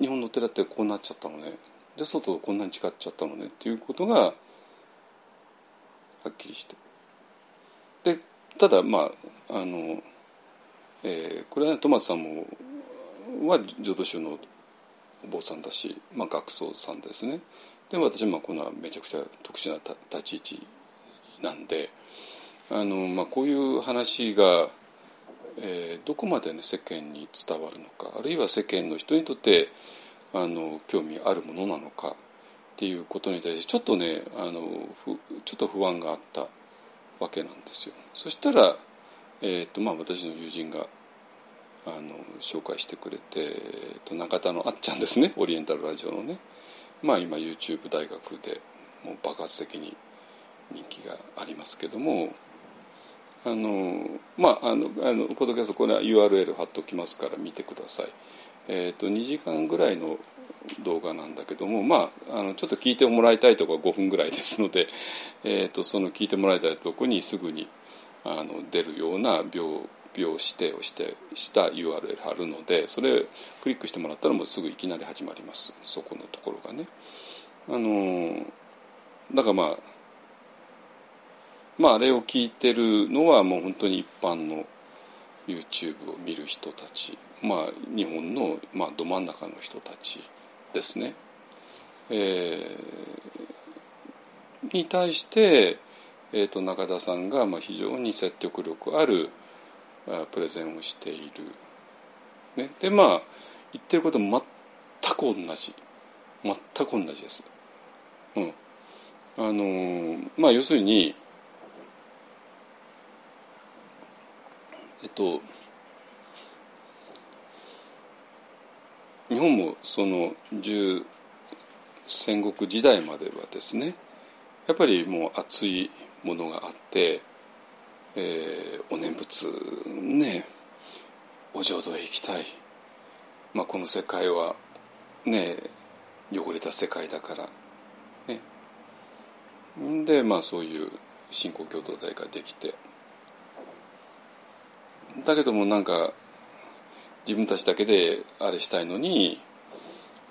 日本の寺ってこうなっちゃったのね。で外こんなに違っちゃったのねっていうことがはっきりして。でただまああの、えー、これは、ね、トマトさんもは浄土宗のお坊さんだし、まあ、学僧さんですね。でも私はこのめちゃくちゃ特殊な立ち位置なんであの、まあ、こういう話が、えー、どこまで、ね、世間に伝わるのかあるいは世間の人にとってあの興味あるものなのかっていうことに対してちょっとねあのちょっと不安があったわけなんですよ。そしたら、えーとまあ、私の友人があの紹介してくれて、えー、と中田のあっちゃんですねオリエンタルラジオのねまあ今 YouTube 大学でもう爆発的に人気がありますけどもあのまああのあのポッドキャストこれは URL 貼っておきますから見てください。えーと、2時間ぐらいの動画なんだけどもまああのちょっと聞いてもらいたいところは5分ぐらいですので、えーと、その聞いてもらいたいとこにすぐにあの出るような秒秒指定をしてした URL 貼るのでそれクリックしてもらったらもうすぐいきなり始まりますそこのところがね。あのだからまあまああれを聞いてるのはもう本当に一般の YouTube を見る人たちまあ日本の、まあ、ど真ん中の人たちですね。えー、に対して、えーと、中田さんがまあ非常に説得力あるプレゼンをしている。ね、でまあ言ってること全く同じ全く同じです。うん、あのまあ要するにえっと日本もその戦国時代まではですねやっぱりもう熱いものがあってえー、お念仏ねお浄土へ行きたい、まあ、この世界はね汚れた世界だからね。でまあそういう信仰共同体ができてだけどもなんか自分たちだけであれしたいのに、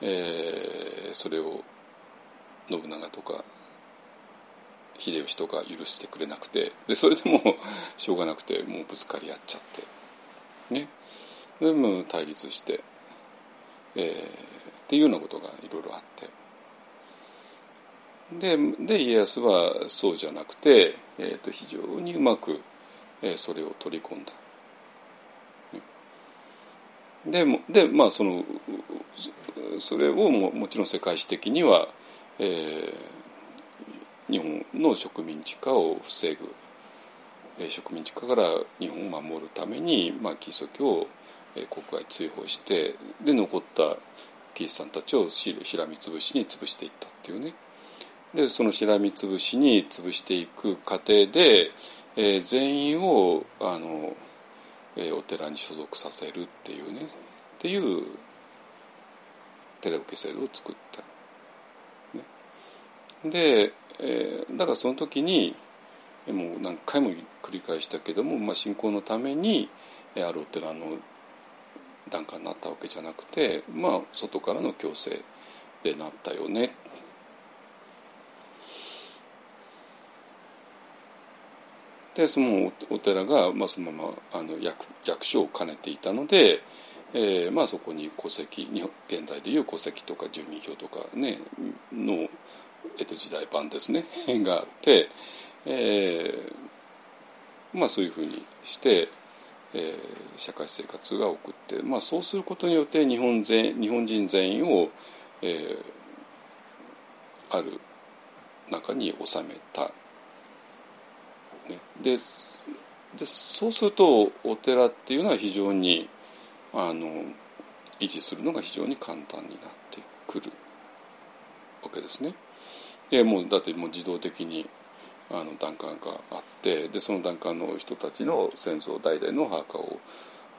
えー、それを信長とか秀吉とか許してくれなくてでそれでもしょうがなくてもうぶつかり合っちゃってねでも対立して、えー、っていうようなことがいろいろあってでで家康はそうじゃなくて、えーと、非常にうまく、えー、それを取り込んだ。ででまあそのそれをももちろん世界史的には、えー、日本の植民地化を防ぐ。植民地化から日本を守るために、まあ、キリスト教を国外追放してで残ったキリストさんたちをしらみつぶしに潰していったっていうね。でそのしらみつぶしに潰していく過程で、えー全員をあの、えーお寺に所属させるっていうねっていう寺受け制度を作った。ね、で、えーだからその時にもう何回も繰り返したけども、まあ、信仰のためにえあるお寺の檀家になったわけじゃなくて、まあ、外からの強制でなったよねでそのお寺が、まあ、そのままあの役役所を兼ねていたので、えーまあ、そこに戸籍日本現代でいう戸籍とか住民票とかねの江戸時代版ですね があって、えーまあ、そういうふうにして、えー社会生活が送って、まあ、そうすることによって日本全日本人全員を、えーある中に収めた。ででそうするとお寺っていうのは非常にあの維持するのが非常に簡単になってくるわけですね。でもうだってもう自動的にあの檀家があってでその檀家の人たちの先祖代々の墓を、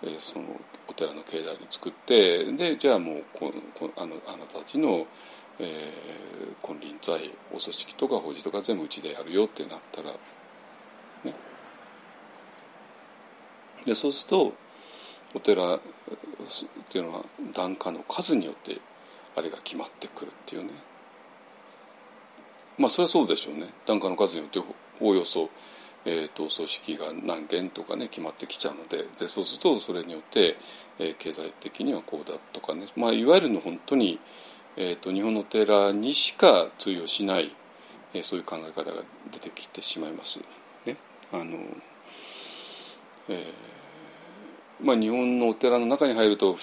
えーそのお寺の境内に作ってでじゃあもうここあのあなたたちの、えー金輪際お葬式とか法事とか全部うちでやるよってなったらでそうするとお寺っていうのは檀家の数によってあれが決まってくるっていうね。まあそれはそうでしょうね。檀家の数によっておおよそ、えー、とお葬式が何件とかね決まってきちゃうので。でそうするとそれによって、えー経済的にはこうだとかね、まあ、いわゆるの本当に、えー、と日本の寺にしか通用しない、えーそういう考え方が出てきてしまいます。ね。あのえーまあ、日本のお寺の中に入ると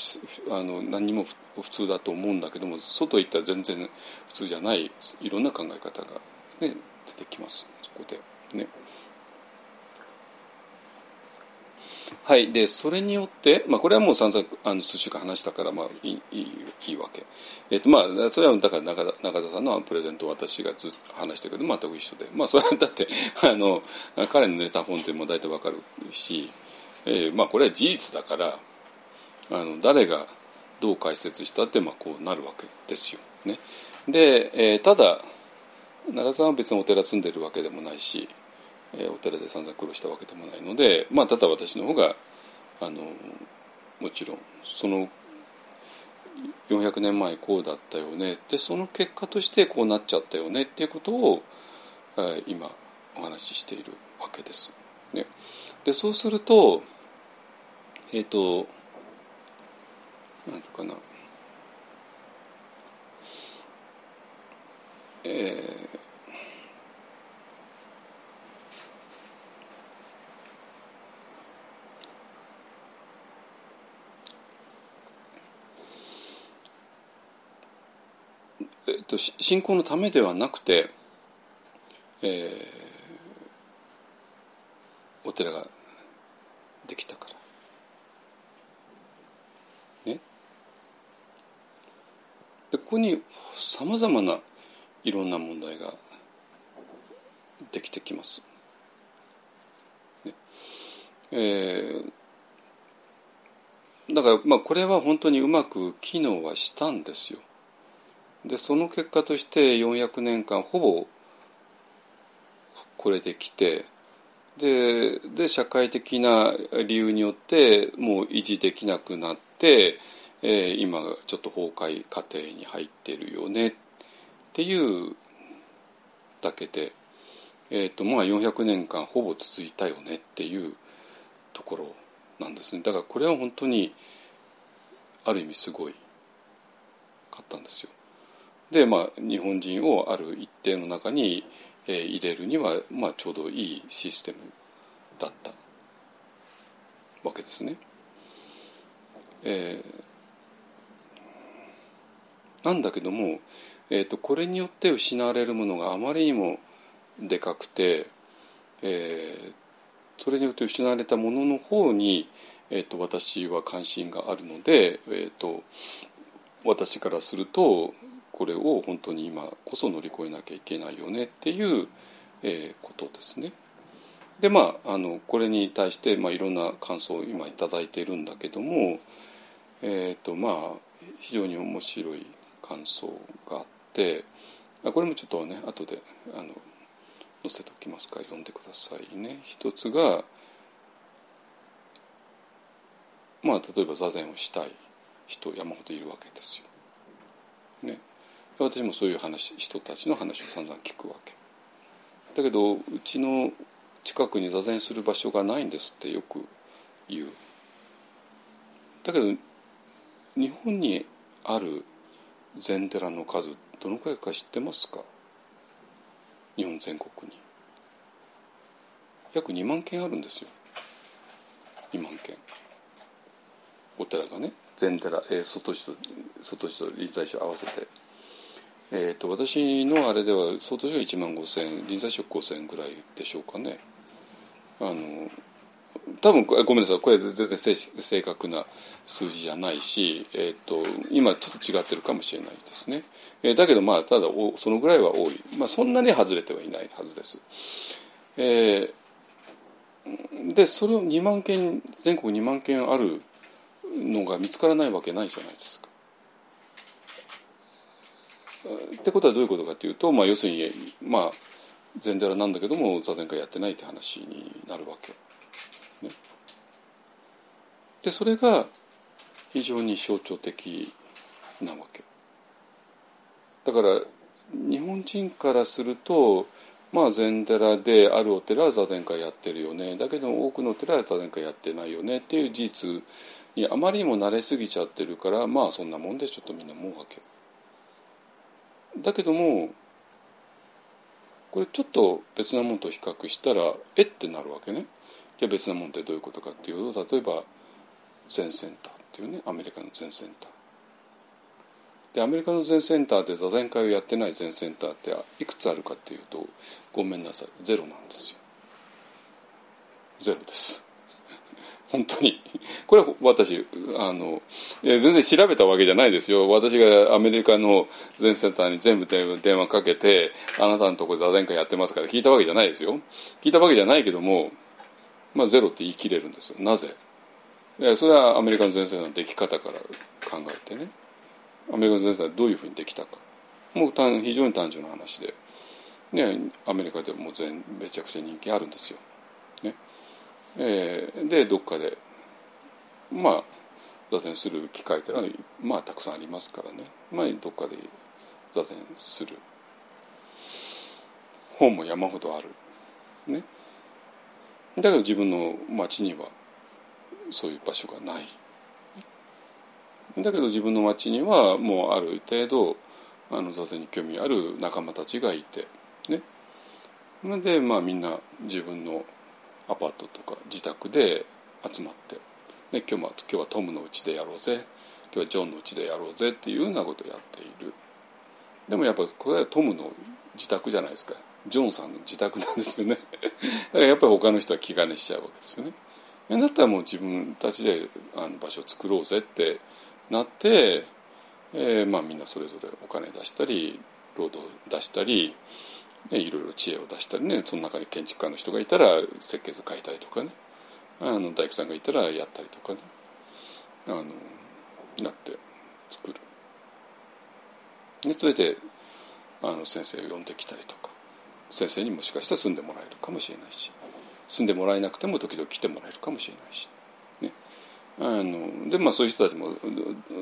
あの何にも普通だと思うんだけども外行ったら全然普通じゃないいろんな考え方が、ね、出てきます。そこで。ね。はい、でそれによって、まあ、これはもう散々あの数週間話したから、まあ、いいいいいいわけ、えっとまあ、それはだから中田中田さんのプレゼントを私がずっと話したけど全く一緒で、まあ、それはだってあの彼のネタ本っても大体わかるし、えーまあ、これは事実だからあの誰がどう解説したってまあこうなるわけですよ。ね、で、えーただ中田さんは別にお寺住んでるわけでもないし、えーお寺で散々苦労したわけでもないので、まあ、ただ私の方があのもちろんその400年前こうだったよねでその結果としてこうなっちゃったよねっていうことを、えー今お話ししているわけです。ね、でそうするとえっ、となんていうかなえーえっと、信仰のためではなくて、えーお寺ができたから。でここにさまざまないろんな問題ができてきます。ねえーだからまあこれは本当にうまく機能はしたんですよ。でその結果として400年間ほぼこれできてでで社会的な理由によってもう維持できなくなって、えー今ちょっと崩壊過程に入ってるよねっていうだけで、えーとまあ、400年間ほぼ続いたよねっていうところなんですねだからこれは本当にある意味すごいかったんですよ。でまあ日本人をある一定の中に、えー入れるには、まあ、ちょうどいいシステムだったわけですね。えーなんだけども、えー、とこれによって失われるものがあまりにもでかくて、えーそれによって失われたものの方に、えー、と私は関心があるので、えー、と私からするとこれを本当に今こそ乗り越えなきゃいけないよねっていう、えーことですね。でまああのこれに対して、まあ、いろんな感想を今頂いているんだけどもえ、ー、とまあ非常に面白い感想があってこれもちょっとね後であの載せておきますから読んでくださいね。一つがまあ例えば座禅をしたい人山ほどいるわけですよ。ね。私もそういう話人たちの話を散々聞くわけ。だけどうちの近くに座禅する場所がないんですってよく言う。だけど日本にある禅寺の数どのくらいか知ってますか？日本全国に。約2万件あるんですよ。2万件。お寺がね禅寺、えー、外地と外地と臨済宗合わせて。えーと、私のあれでは外地は1万5千臨済宗5千ぐらいでしょうかね。あの多分ごめんなさい。これ全然正確な数字じゃないし、えーと、今ちょっと違ってるかもしれないですね、えー、だけどまあただそのぐらいは多い、まあ、そんなに外れてはいないはずです、えー、でそれを2万件全国2万件あるのが見つからないわけないじゃないですか。ってことはどういうことかというと、まあ、要するにまあ禅寺なんだけども座禅会やってないって話になるわけ。でそれが非常に象徴的なわけ。だから日本人からするとまあ禅寺であるお寺は座禅会やってるよねだけど多くのお寺は座禅会やってないよねっていう事実にあまりにも慣れすぎちゃってるからまあそんなもんでちょっとみんな思うわけ。だけどもこれちょっと別なものと比較したらえってなるわけね。じゃあ別なものってどういうことかっていうと例えば全センターっていうねアメリカの全センター。でアメリカの全センターで座禅会をやってない全センターっていくつあるかっていうとごめんなさいゼロなんですよ。ゼロです。本当にこれは私あの全然調べたわけじゃないですよ私がアメリカの全センターに全部電話かけてあなたのとこ座禅会やってますから聞いたわけじゃないですよ聞いたわけじゃないけどもまあゼロって言い切れるんですよなぜ？それはアメリカの全センターのでき方から考えてね。アメリカの全センターどういうふうにできたか。もう非常に単純な話で、ね、アメリカでも全めちゃくちゃ人気あるんですよ。ね。えー、でどっかでまあ座禅する機会ってのはまあたくさんありますからね。まあどっかで座禅する。本も山ほどある。ね。だけど自分の町にはそういう場所がない。だけど自分の町にはもうある程度あの座禅に興味ある仲間たちがいてね。でまあみんな自分のアパートとか自宅で集まって、ね、今日も今日はトムのうちでやろうぜ今日はジョンのうちでやろうぜっていうようなことをやっている。でもやっぱこれはトムの自宅じゃないですか。ジョンさんの自宅なんですよね。だからやっぱり他の人は気兼ねしちゃうわけですよね。だったらもう自分たちであの場所を作ろうぜってなって、えー、まあみんなそれぞれお金出したり労働出したりね、いろいろ知恵を出したりねその中に建築家の人がいたら設計図書いたりとかねあの大工さんがいたらやったりとかねあのなって作る。でそれであの先生を呼んできたりとか先生にもしかしたら住んでもらえるかもしれないし住んでもらえなくても時々来てもらえるかもしれないし、ね、あのでまあそういう人たちも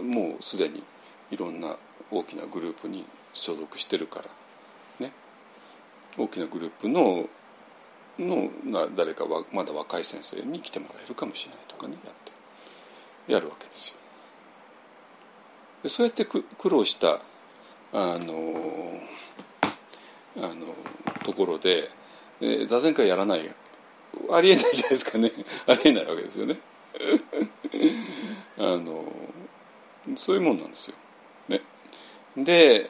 もうすでにいろんな大きなグループに所属してるから。ね。大きなグループのの誰かはまだ若い先生に来てもらえるかもしれないとかねやって。やるわけですよ。でそうやって苦労したあのあのところで、え座禅会やらないありえないじゃないですかね。ありえないわけですよね。あのそういうもんなんですよ。ね、で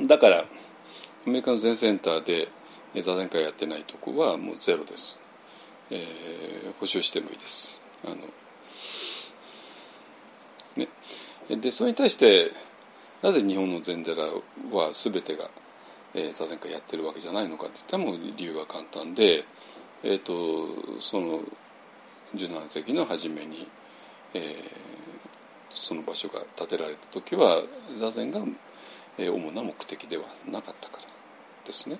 だからアメリカの全センターで座談会やってないとこはもうゼロです、えー、保証してもいいです。あの、ね、でそれに対してなぜ日本の禅寺は全てがえー、座禅会やってるわけじゃないのかって言ったらもう理由は簡単で、えーと、その17世紀の初めに、えー、その場所が建てられた時は座禅が、えー、主な目的ではなかったからですね。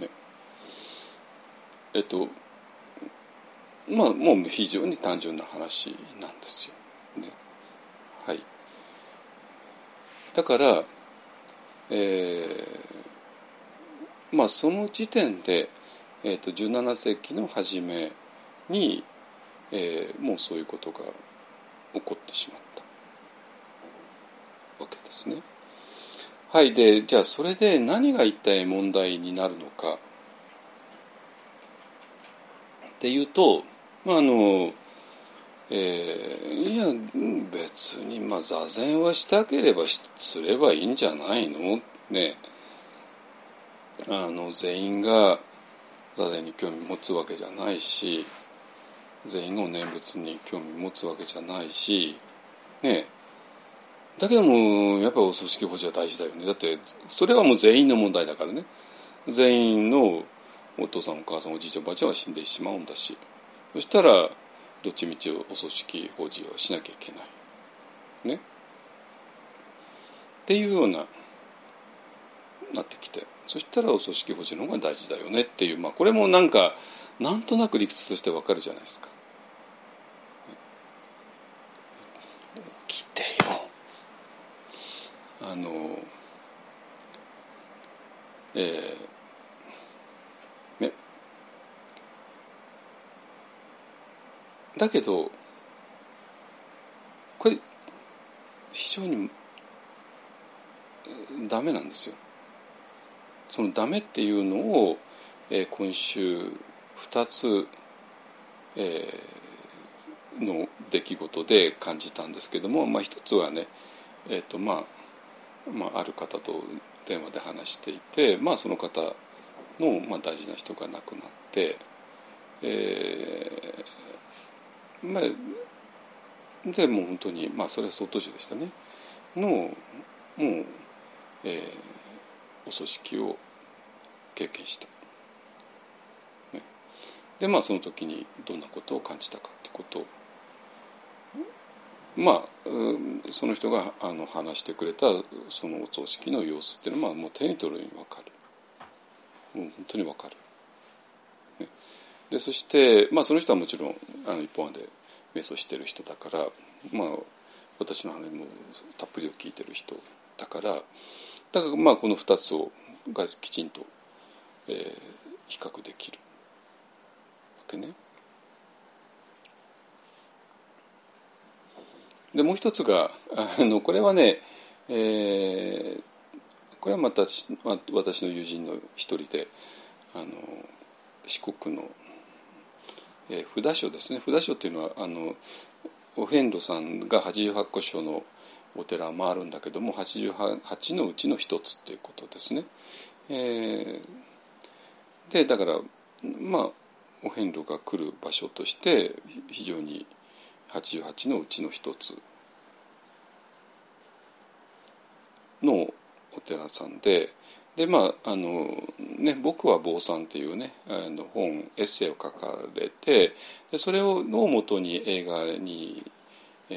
ねえっ、とまあもう非常に単純な話なんですよ。ね、はい。だから、えー、まあその時点で、えーと、17世紀の初めに、えー、もうそういうことが起こってしまったわけですね。はいでじゃあそれで何が一体問題になるのかっていうとまああのえー、いや別にまあ座禅はしたければすればいいんじゃないの？ね。あの全員が座禅に興味持つわけじゃないし全員が念仏に興味持つわけじゃないしね。だけどもやっぱお組織保持は大事だよね。だってそれはもう全員の問題だからね。全員のお父さんお母さんおじいちゃんおばあちゃんは死んでしまうんだし。そしたらどっちみちお組織保持をしなきゃいけない。ね。っていうようななってきてそしたらお組織保持の方が大事だよねっていうまあこれもなんかなんとなく理屈としてわかるじゃないですか。来てよ。あのえーだけどこれ非常にダメなんですよ。そのダメっていうのを、えー、今週2つ、えー、の出来事で感じたんですけども、まあ、一つはね、えーとまあまあ、ある方と電話で話していて、まあ、その方の、まあ、大事な人が亡くなって、えまあ、でもう本当にまあそれは相当時でしたねのもう、えー、お組織を経験した。ね、でまあその時にどんなことを感じたかってことをまあその人があの話してくれたそのお葬式の様子っていうのは、まあ、もう手に取るように分かるもう本当に分かる。でそして、まあ、その人はもちろんあの一本で瞑想してる人だから、まあ、私の話もたっぷりを聞いてる人だからだからまあこの2つをがきちんと、えー、比較できるわけね。でもう一つがあのこれはね、えー、これはまた私の友人の一人であの四国のえー、札所ですね札所っていうのはあのお遍路さんが88箇所のお寺を回るんだけども88のうちの一つっていうことですね。えー、でだからまあお遍路が来る場所として非常に88のうちの一つのお寺さんででまああのね「僕は坊さん」っていうねあの本エッセイを書かれてでそれをのもとに映画に、え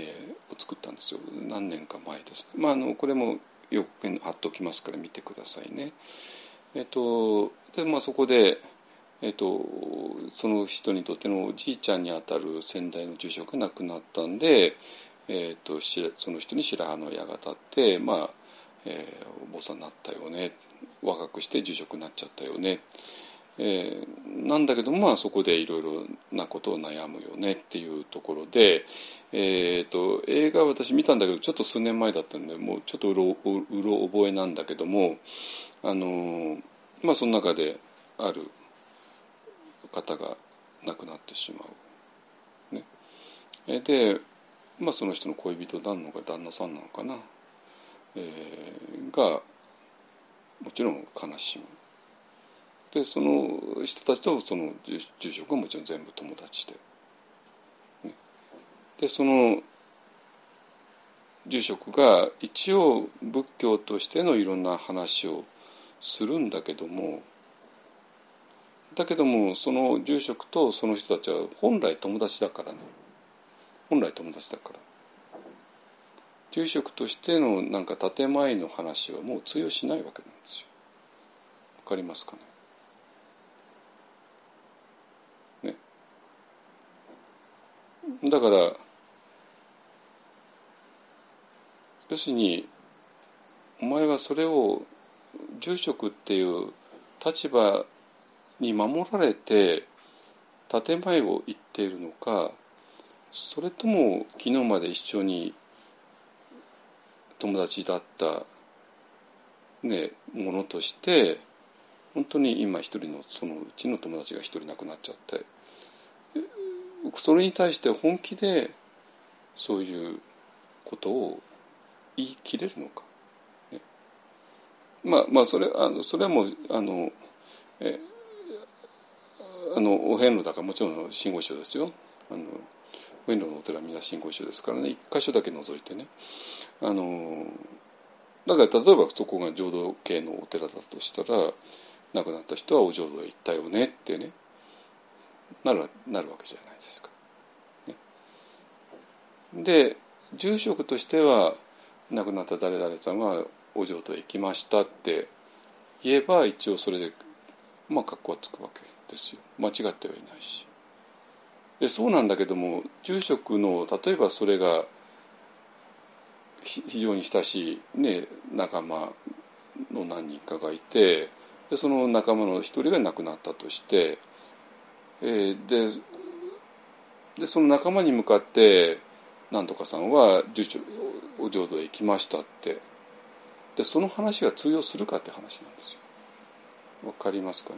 ー、を作ったんですよ。何年か前です、まあ、あのこれもよく貼っておきますから見てくださいね。えっとでまあ、そこで、えっと、その人にとってのおじいちゃんにあたる先代の住職が亡くなったんで、えっと、その人に白羽の矢が立って、まあえー、お坊さんになったよね。若くして住職になっちゃったよね、えー、なんだけどまあそこでいろいろなことを悩むよねっていうところで、えーと、映画私見たんだけどちょっと数年前だったんでもうちょっとうろうろ覚えなんだけどもあのまあその中である方が亡くなってしまう。ね、で、まあ、その人の恋人なのか旦那さんなのかな、えー、がもちろん悲しむ。でその人たちとその住職はもちろん全部友達で、ね、でその住職が一応仏教としてのいろんな話をするんだけどもだけどもその住職とその人たちは本来友達だからね。本来友達だから。住職としてのなんか建前の話はもう通用しないわけなんですよ。わかりますかね？ね。だから要するにお前はそれを住職っていう立場に守られて建前を言っているのかそれとも昨日まで一緒に友達だった、ね、ものとして本当に今一人のそのうちの友達が一人亡くなっちゃってそれに対して本気でそういうことを言い切れるのか、ね、まあまあそれあのそれはもうあのえあのお遍路だからもちろん信号書ですよ。あのお遍路のお寺はみんな信号書ですからね。一箇所だけ除いてね。あのだから例えばそこが浄土系のお寺だとしたら亡くなった人はお浄土へ行ったよねってねなるなるわけじゃないですか。ね、で住職としては亡くなった誰々さんはお浄土へ行きましたって言えば一応それでまあ格好はつくわけですよ。間違ってはいないし。でそうなんだけども住職の例えばそれが非常に親しい、ね、仲間の何人かがいてでその仲間の一人が亡くなったとして、えー、ででその仲間に向かってなんとかさんは住所お浄土へ行きましたってでその話が通用するかって話なんですよ。わかりますか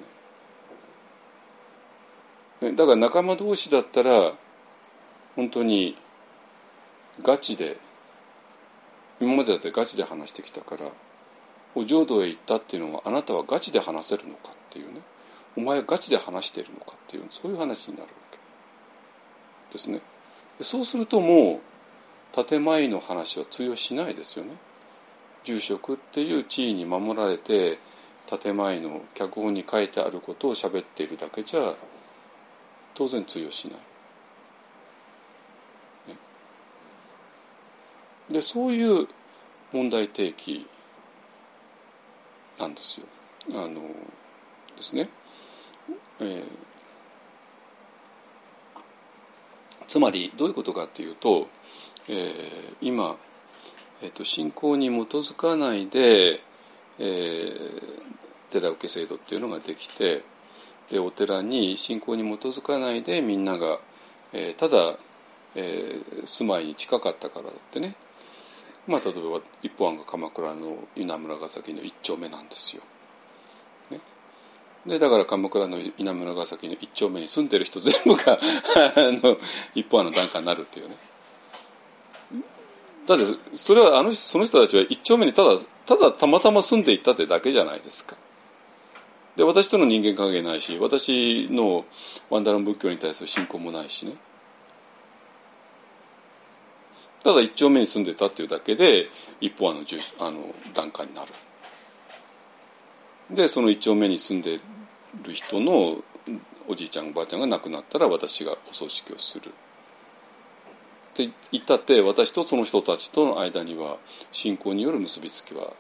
ね？ねだから仲間同士だったら本当にガチで今までだってガチで話してきたからお浄土へ行ったっていうのはあなたはガチで話せるのかっていうねお前はガチで話しているのかっていうそういう話になるわけですね。そうするともう建前の話は通用しないですよね。住職っていう地位に守られて建前の脚本に書いてあることを喋っているだけじゃ当然通用しない。でそういう問題提起なんですよ。あのですね。えー、つまりどういうことかっていうと、えー、今えーと、信仰に基づかないで、えー、寺受け制度っていうのができてでお寺に信仰に基づかないでみんなが、えー、ただ、えー、住まいに近かったからだってねまあ例えば一方案が鎌倉の稲村ヶ崎の一丁目なんですよ。ね、でだから鎌倉の稲村ヶ崎の一丁目に住んでる人全部があの一方案の檀家になるっていうね。だってそれはあのその人たちは一丁目にただただたまたま住んでいったってだけじゃないですか。で私との人間関係ないし私のワンダラン仏教に対する信仰もないしねただ一丁目に住んでたっていうだけで一方あのあの段階になるでその一丁目に住んでる人のおじいちゃんおばあちゃんが亡くなったら私がお葬式をするって言ったって私とその人たちとの間には信仰による結びつきは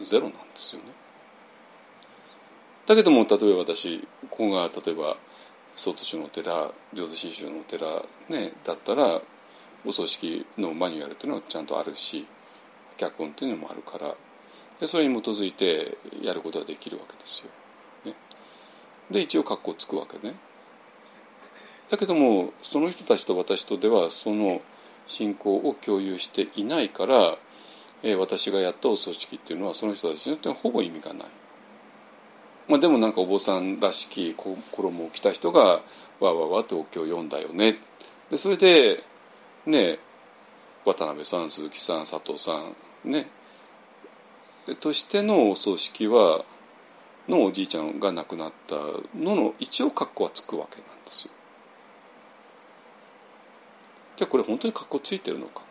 ゼロなんですよね。だけども例えば私ここが例えば曹都市のお寺浄土真宗のお寺、ね、だったらお葬式のマニュアルっていうのはちゃんとあるし脚本っていうのもあるからでそれに基づいてやることができるわけですよ。ね、で一応格好つくわけね。だけどもその人たちと私とではその信仰を共有していないから、えー、私がやったお葬式っていうのはその人たちにとってはほぼ意味がない。まあ、でもなんかお坊さんらしき衣を着た人がわわわってお経を読んだよね。でそれでね渡辺さん鈴木さん佐藤さんね。としてのお葬式はのおじいちゃんが亡くなったのの一応格好はつくわけなんですよ。じゃあこれ本当に格好ついてるのか。っ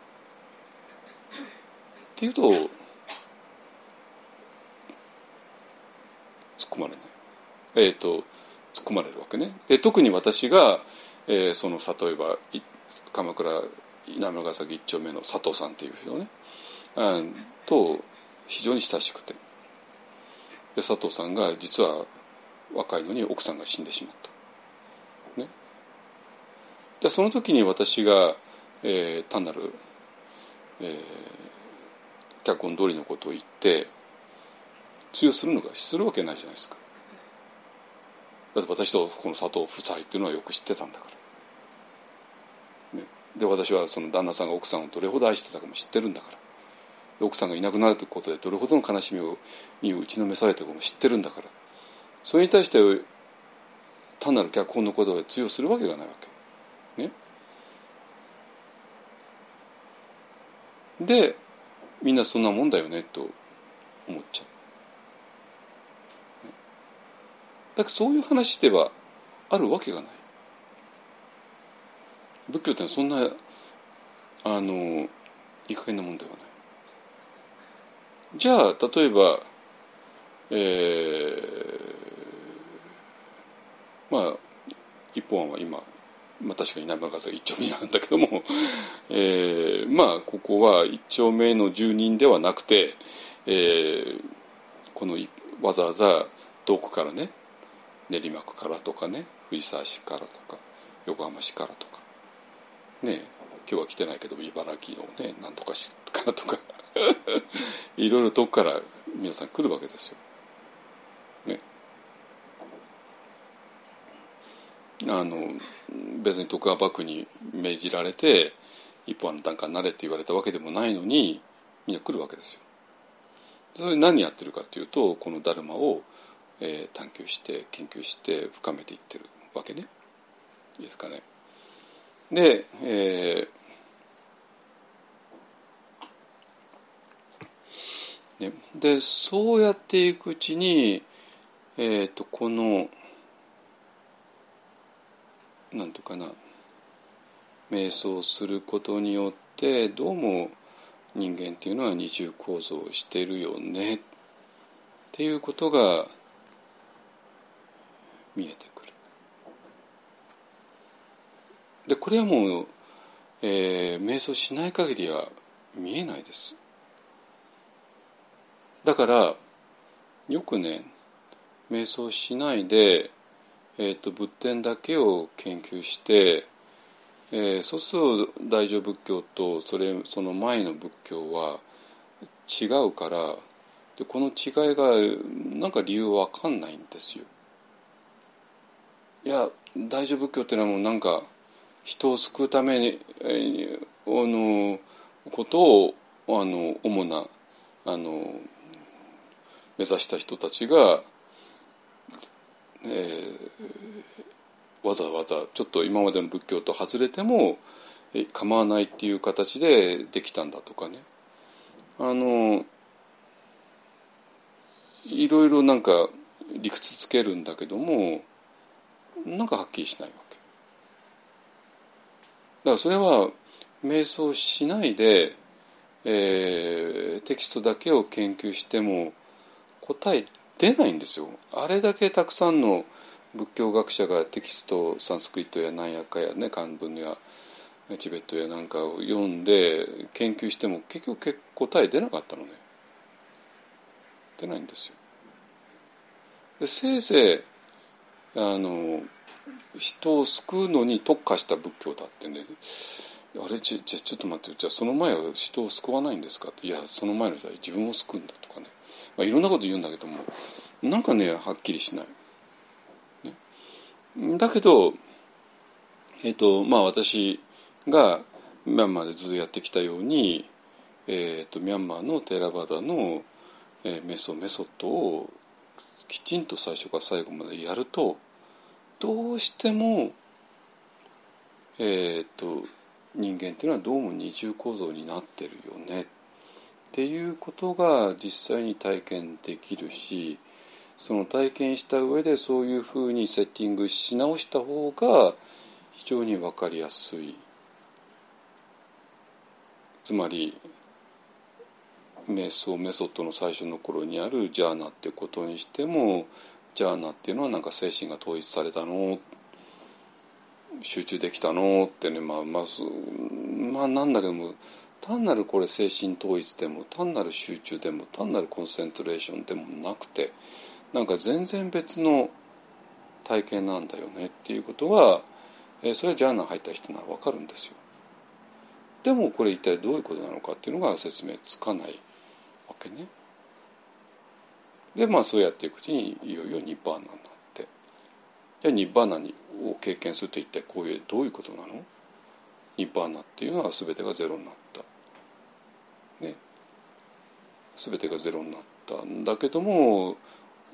ていうと突っ込まれない。えっ、と突っ込まれるわけね。で特に私が、えーその例えば鎌倉稲村ヶ崎一丁目の佐藤さんっていう人ねあと非常に親しくてで佐藤さんが実は若いのに奥さんが死んでしまった。ね、でその時に私が、えー単なる、えー脚本通りのことを言って通用するのかするわけないじゃないですか。だって私とこの佐藤夫妻っていうのはよく知ってたんだから。で私はその旦那さんが奥さんをどれほど愛してたかも知ってるんだから。奥さんがいなくなることでどれほどの悲しみをに打ちのめされたかも知ってるんだからそれに対して単なる脚本のことで通用するわけがないわけ。ね、でみんなそんなもんだよねと思っちゃう。ね？だからそういう話ではあるわけがない。仏教ってそんなあのいい加減なもんではない。じゃあ例えばえーまあ一本案は今、まあ、確かに南ヶ崎一丁目にあるんだけども、えーまあここは一丁目の住人ではなくて、えーこのわざわざ遠くからね練馬区からとかね藤沢市からとか横浜市からとかね今日は来てないけど茨城のねなんとか市からとか いろいろ遠くから皆さん来るわけですよ。ね。あの別に徳川幕府に命じられて一本の段階になれって言われたわけでもないのにみんな来るわけですよ。それ何やってるかっていうとこのダルマを、えー探求して研究して深めていってるわけね。いいですかね。で、えーね、でそうやっていくうちに、えー、とこのなんとかな瞑想することによってどうも人間っていうのは二重構造をしてるよねっていうことが見えてくる。でこれはもう、えー瞑想しない限りは見えないです。だからよくね瞑想しないで、えー、と仏典だけを研究して、えーそうすると大乗仏教とそれその前の仏教は違うからでこの違いがなんか理由わかんないんですよ。いや大乗仏教っていうのはもうなんか人を救うために、えあのことをあの主なあの目指した人たちが、えーわざわざちょっと今までの仏教と外れてもえ構わないっていう形でできたんだとかねあのいろいろなんか理屈つけるんだけどもなんかはっきりしないわけ。だからそれは瞑想しないで、えーテキストだけを研究しても答え出ないんですよ。あれだけたくさんの仏教学者がテキストサンスクリットやなんやかやね漢文やチベットやなんかを読んで研究しても結局答え出なかったのね。出ないんですよ。でせいぜいあの人を救うのに特化した仏教だってね。あれちちょちょっと待ってじゃその前は人を救わないんですかって。いやその前の人は自分を救うんだとかね、まあ、いろんなこと言うんだけどもなんかねはっきりしない。ね、だけどえっ、とまあ私がミャンマーでずっとやってきたように、えー、とミャンマーのテラバダの、えーメソメソッドをきちんと最初から最後までやるとどうしても、えー、と人間っていうのはどうも二重構造になってるよねっていうことが実際に体験できるしその体験した上でそういうふうにセッティングし直した方が非常に分かりやすい。つまり瞑想メソッドの最初の頃にあるジャーナってことにしてもジャーナっていうのはなんか精神が統一されたの？集中できたの？ってねまあまあまあなんだけども単なるこれ精神統一でも単なる集中でも単なるコンセントレーションでもなくてなんか全然別の体験なんだよねっていうことは、え、それはジャーナ入った人なら分かるんですよ。でもこれ一体どういうことなのかっていうのが説明つかないわけね。でまあそうやっていくうちにいよいよニッバーナになってじゃあニッバーナを経験すると一体こういうどういうことなの？ニッバーナっていうのは全てがゼロになった。ね。全てがゼロになったんだけども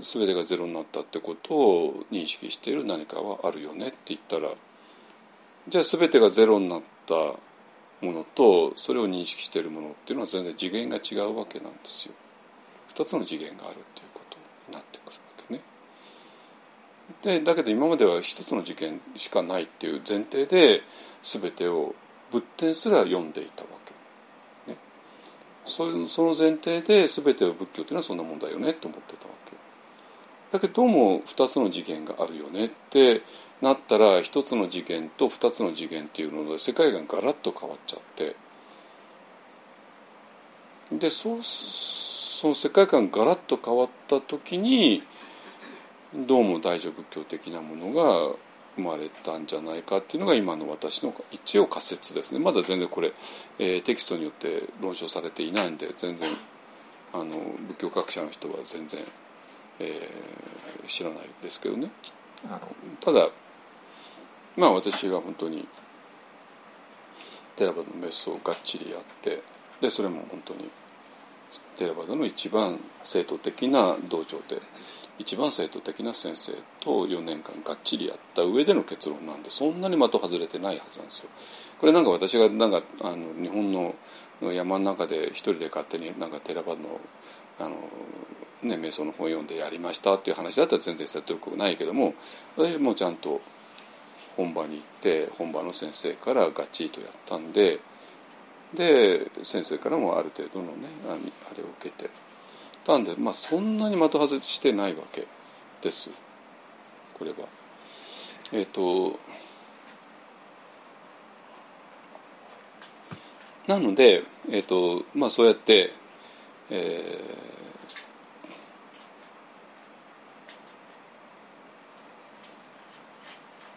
全てがゼロになったってことを認識している何かはあるよねって言ったらじゃあ全てがゼロになったものとそれを認識しているものっていうのは全然次元が違うわけなんですよ。2つの次元があるっていうことになってくるわけね。でだけど今までは1つの次元しかないっていう前提で全てを仏典すら読んでいたわけ。ね、その前提で全てを仏教っていうのはそんなもんだよねって思ってたわけ。だけどどうも2つの次元があるよねってなったら1つの次元と2つの次元っていうので世界がガラッと変わっちゃってでそうその世界観がガラッと変わった時にどうも大乗仏教的なものが生まれたんじゃないかっていうのが今の私の一応仮説ですね。まだ全然これ、えー、テキストによって論証されていないんで全然あの仏教学者の人は全然えー、知らないですけどね。ただまあ私が本当にテラバダのメスをがっちりやってでそれも本当にテラバダの一番正統的な道場で一番正統的な先生と4年間がっちりやった上での結論なんでそんなに的外れてないはずなんですよ。これなんか私がなんかあの日本の山の中で一人で勝手になんかテラバダのあのね、瞑想の本読んでやりましたっていう話だったら全然説得力ないけども私もちゃんと本場に行って本場の先生からがっちりとやったんでで先生からもある程度のねあれを受けてたんで、まあ、そんなに的外してないわけですこれは。えっ、ー、となので、えーとまあ、そうやって、えー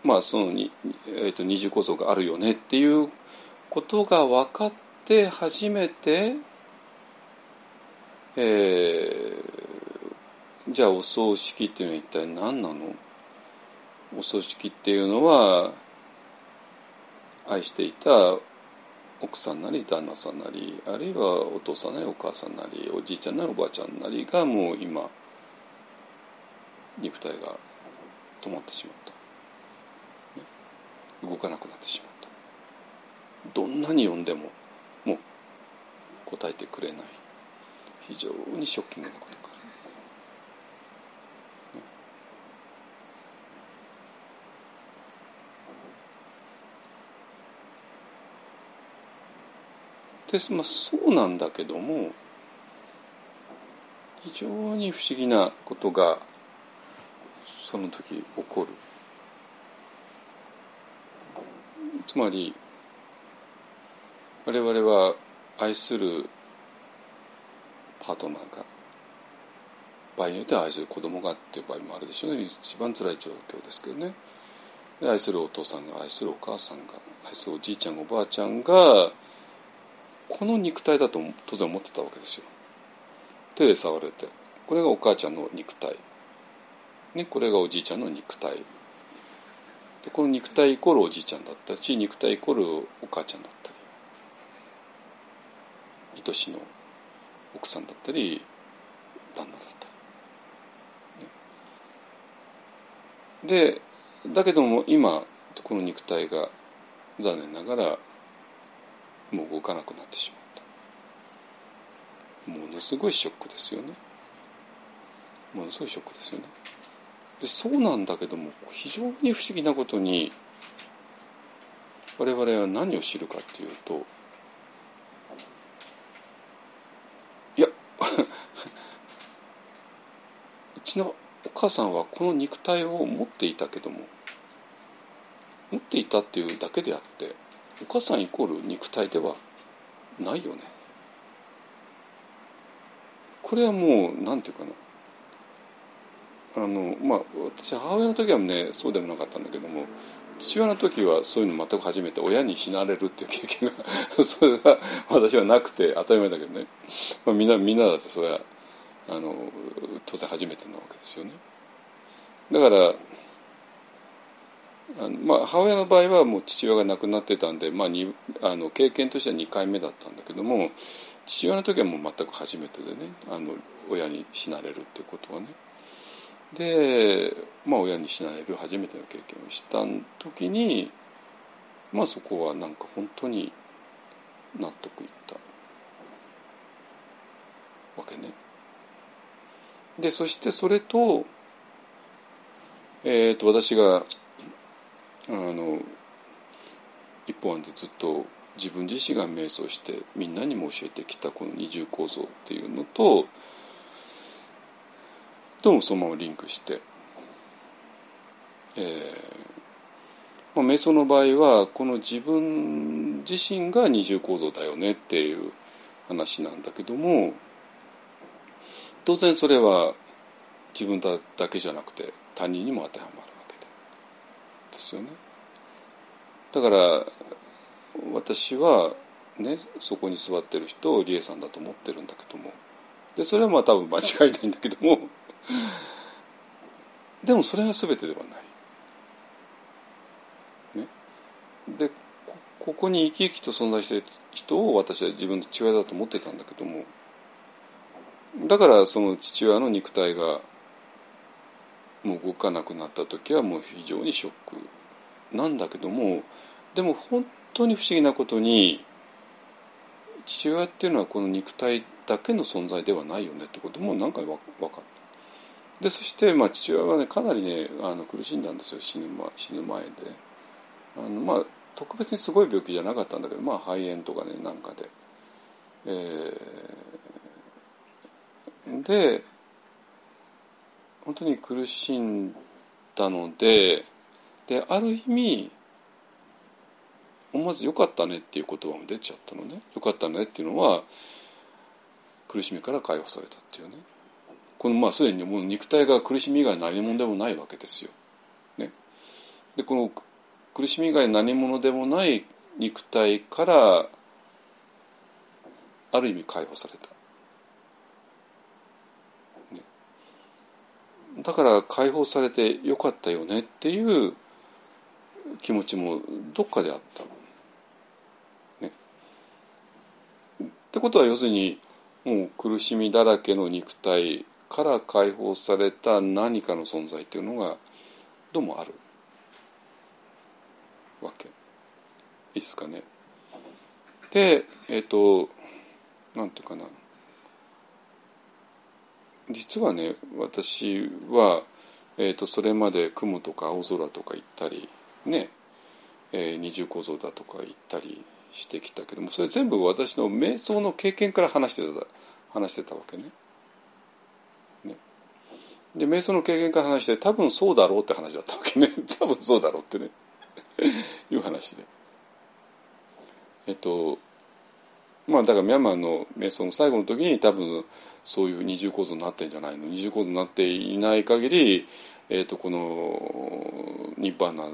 まあその、えー、と二重構造があるよねっていうことが分かって初めて、えー、じゃあお葬式っていうのは一体何なの？お葬式っていうのは愛していた奥さんなり旦那さんなりあるいはお父さんなりお母さんなりおじいちゃんなりおばあちゃんなりがもう今肉体が止まってしまった。動かなくなってしまった。どんなに呼んでも答えてくれない。非常にショッキングなことか。です。まあ、そうなんだけども非常に不思議なことがその時起こる。つまり我々は愛するパートナーが場合によっては愛する子供がっていう場合もあるでしょうね。一番辛い状況ですけどね。愛するお父さんが愛するお母さんが愛するおじいちゃんおばあちゃんがこの肉体だと当然思ってたわけですよ。手で触れてこれがお母ちゃんの肉体。ねこれがおじいちゃんの肉体。でこの肉体イコールおじいちゃんだったし肉体イコールお母ちゃんだったり愛しの奥さんだったり旦那だったり、ね、でだけども今この肉体が残念ながらもう動かなくなってしまった。ものすごいショックですよね。ものすごいショックですよね。でそうなんだけども非常に不思議なことに我々は何を知るかっていうといやのお母さんはこの肉体を持っていたけども持っていたっていうだけであってお母さんイコール肉体ではないよね。これはもう何て言うかな。あのまあ私母親の時はねそうでもなかったんだけども父親の時はそういうの全く初めて親に死なれるっていう経験が それが私はなくて当たり前だけどね、まあ、みんなみんなだってそれはあの当然初めてなわけですよねだからあのまあ、母親の場合はもう父親が亡くなってたんで、まあ、にあの経験としては2回目だったんだけども父親の時はもう全く初めてでねあの親に死なれるっていうことはねで、まあ、親に死なれる初めての経験をした時にまあそこはなんか本当に納得いったわけね。でそしてそれと,、えー、と私があの一本案でずっと自分自身が瞑想してみんなにも教えてきたこの二重構造っていうのとどうもそのままリンクして、えーまあ、瞑想の場合はこの自分自身が二重構造だよねっていう話なんだけども当然それは自分だけじゃなくて他人にも当てはまるわけで。ですよね。だから私はねそこに座ってる人を理恵さんだと思ってるんだけども。でそれはまあ多分間違いないんだけども。でもそれが全てではない。ね、でここに生き生きと存在している人を私は自分の父親だと思ってたんだけども。だからその父親の肉体がもう動かなくなった時はもう非常にショックなんだけどもでも本当に不思議なことに父親っていうのはこの肉体だけの存在ではないよねってことも何回分かった。でそしてまあ父親はねかなりねあの苦しんだんですよ死ぬ,、ま、死ぬ前で。あのまあ特別にすごい病気じゃなかったんだけどまあ肺炎とかねなんかで、えー、で本当に苦しんだのでである意味思わず「よかったね」っていう言葉も出ちゃったのね「よかったね」っていうのは苦しみから解放されたっていうねこのまあすでにもう肉体が苦しみ以外何者でもないわけですよ。ね、でこの苦しみ以外何者でもない肉体からある意味解放された。だから解放されてよかったよねっていう気持ちもどっかであった。ねってことは要するにもう苦しみだらけの肉体から解放された何かの存在っていうのがどうもあるわけいいですかね。でえっ、ー、となんていうかな実はね私は、えーと、それまで雲とか青空とか行ったりね、えー、二重構造だとか行ったりしてきたけどもそれ全部私の瞑想の経験から話してた話してたわけね。ねで瞑想の経験から話して多分そうだろうって話だったわけね 多分そうだろうってねいう話で。えっとまあだからミャンマーの瞑想の最後の時に多分そういう二重構造になってんじゃないの？二重構造になっていない限り、えっとこのニッバーナ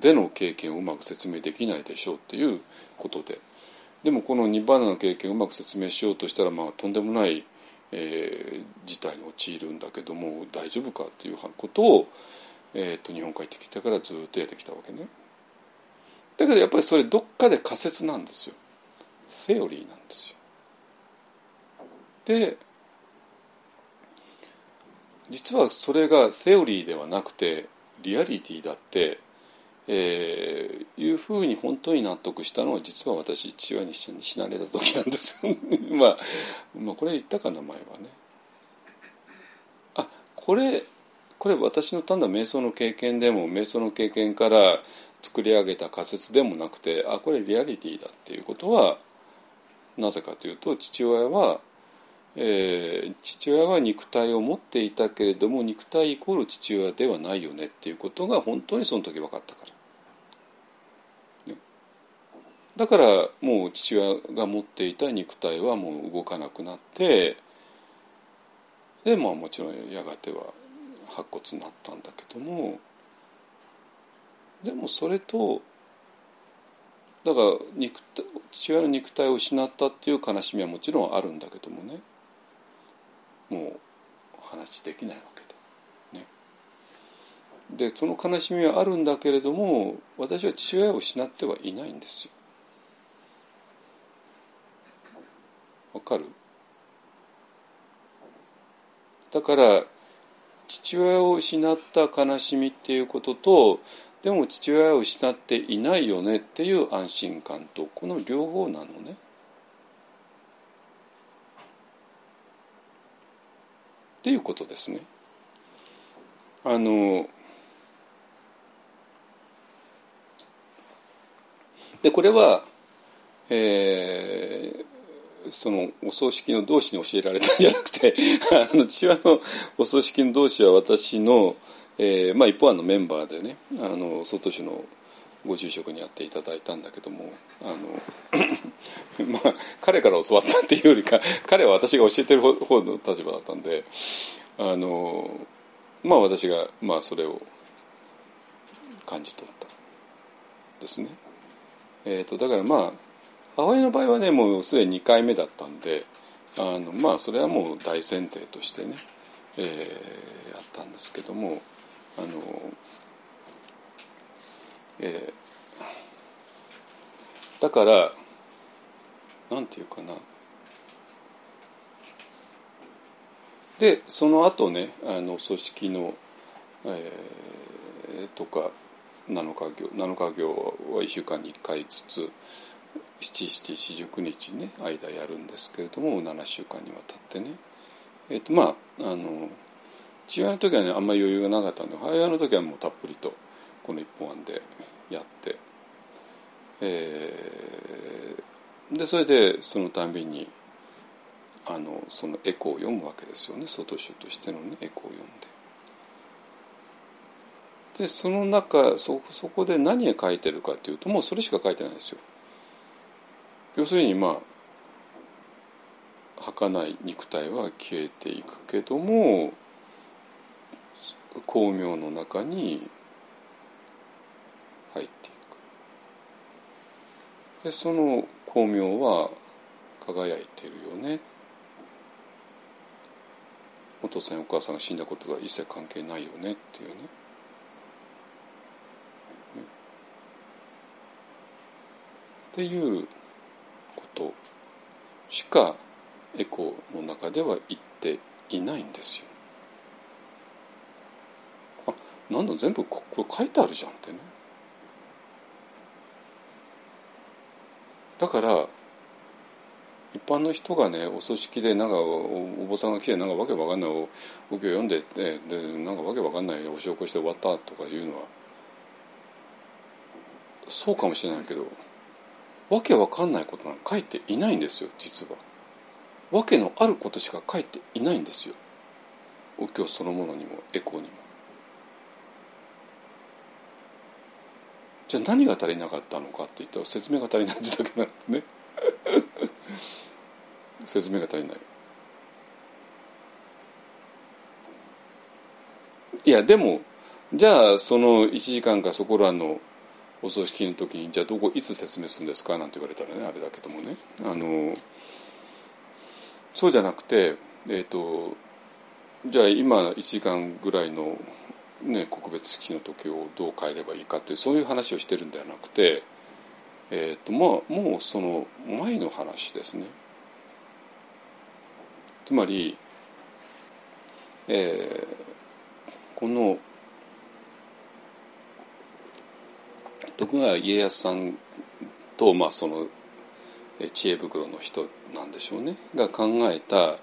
での経験をうまく説明できないでしょうっていうことででもこのニバーナの経験をうまく説明しようとしたら、まあ、とんでもない、えー、事態に陥るんだけども大丈夫かっていうことを、えーと、日本帰ってきてからずっとやってきたわけね。だけどやっぱりそれどっかで仮説なんですよ。セオリーなんですよ。で実はそれがセオリーではなくてリアリティだってえー、いうふうに本当に納得したのは実は私父親に一緒に死なれた時なんです まあ、まあこれ言ったか名前はねあこれこれ私の単なる瞑想の経験でも瞑想の経験から作り上げた仮説でもなくてあこれリアリティだっていうことはなぜかというと父親は、えー父親は肉体を持っていたけれども肉体イコール父親ではないよねっていうことが本当にその時分かったから。ねだからもう父親が持っていた肉体はもう動かなくなってでまあもちろんやがては白骨になったんだけどもでもそれとだから肉父親の肉体を失ったっていう悲しみはもちろんあるんだけどもねもう話できないわけで。ね、でその悲しみはあるんだけれども私は父親を失ってはいないんですよ。わかる？だから父親を失った悲しみっていうこととでも父親を失っていないよねっていう安心感とこの両方なのね。っていうことですね。あのでこれは、えーそのお葬式の同志に教えられたんじゃなくて あの父親のお葬式の同志は私の、えーまあ、一方案のメンバーでねあの外市のご住職にやっていただいたんだけどもあの まあ彼から教わったっていうよりか彼は私が教えてる方の立場だったんであのまあ私が、まあ、それを感じ取ったですね。えー、とだからまあ母親の場合はねもうすでに2回目だったんであのまあそれはもう大前提としてね、えーやったんですけどもあの、えーだからなんていうかな。でその後ねあの組織の、えーとか7日行7日行は1週間に1回ずつ七七四十九日ね間やるんですけれども7週間にわたってね。えっ、とまああの父親の時はねあんまり余裕がなかったんで母親の時はもうたっぷりとこの一本案でやって、えーでそれでそのたんびにあのそのエコーを読むわけですよね外書としてのねエコーを読んで。でその中そそこで何が書いてるかというともうそれしか書いてないんですよ。要するにまあ儚い肉体は消えていくけども光明の中に入っていく。でその光明は輝いてるよね。お父さんお母さんが死んだことが一切関係ないよねっていうね。っていうことしかエコーの中では言っていないんですよ。なんだ全部ここれ書いてあるじゃんってね。だから一般の人がねお葬式でなんかおお坊さんが来てなんかわけわかんないおお経読んでってでなんかわけわかんないお証拠して終わったとかいうのはそうかもしれないけどわけわかんないことなんか書いていないんですよ実は。わけのあることしか書いていないんですよお経そのものにもエコーにも。じゃあ何が足りなかったのかって言ったら説明が足りないってだけなんですね 説明が足りない。いやでもじゃあその1時間かそこらのお葬式の時にじゃあどこいつ説明するんですかなんて言われたらねあれだけどもねあのそうじゃなくてえっ、とじゃあ今1時間ぐらいの、ね、告別式の時をどう変えればいいかっていうそういう話をしてるんではなくて、えーとまあ、もうその前の話ですね。つまり、えーこの徳川家康さんと、まあ、その知恵袋の人なんでしょうねが考えた、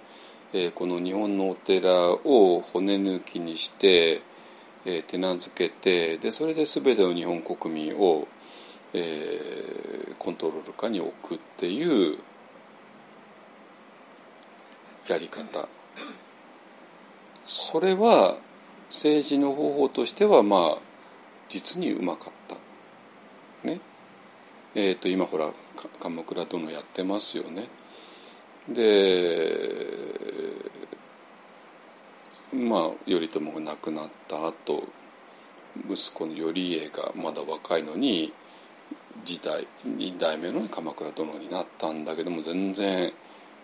えーこの日本のお寺を骨抜きにして、えー手なずけてでそれで全ての日本国民を、えーコントロール下に置くっていうやり方。それは政治の方法としてはまあ実にうまかった。ね。えー、と今ほら鎌倉殿やってますよね。でまあ頼朝が亡くなった後息子の頼家がまだ若いのに時代2代目の鎌倉殿になったんだけども全然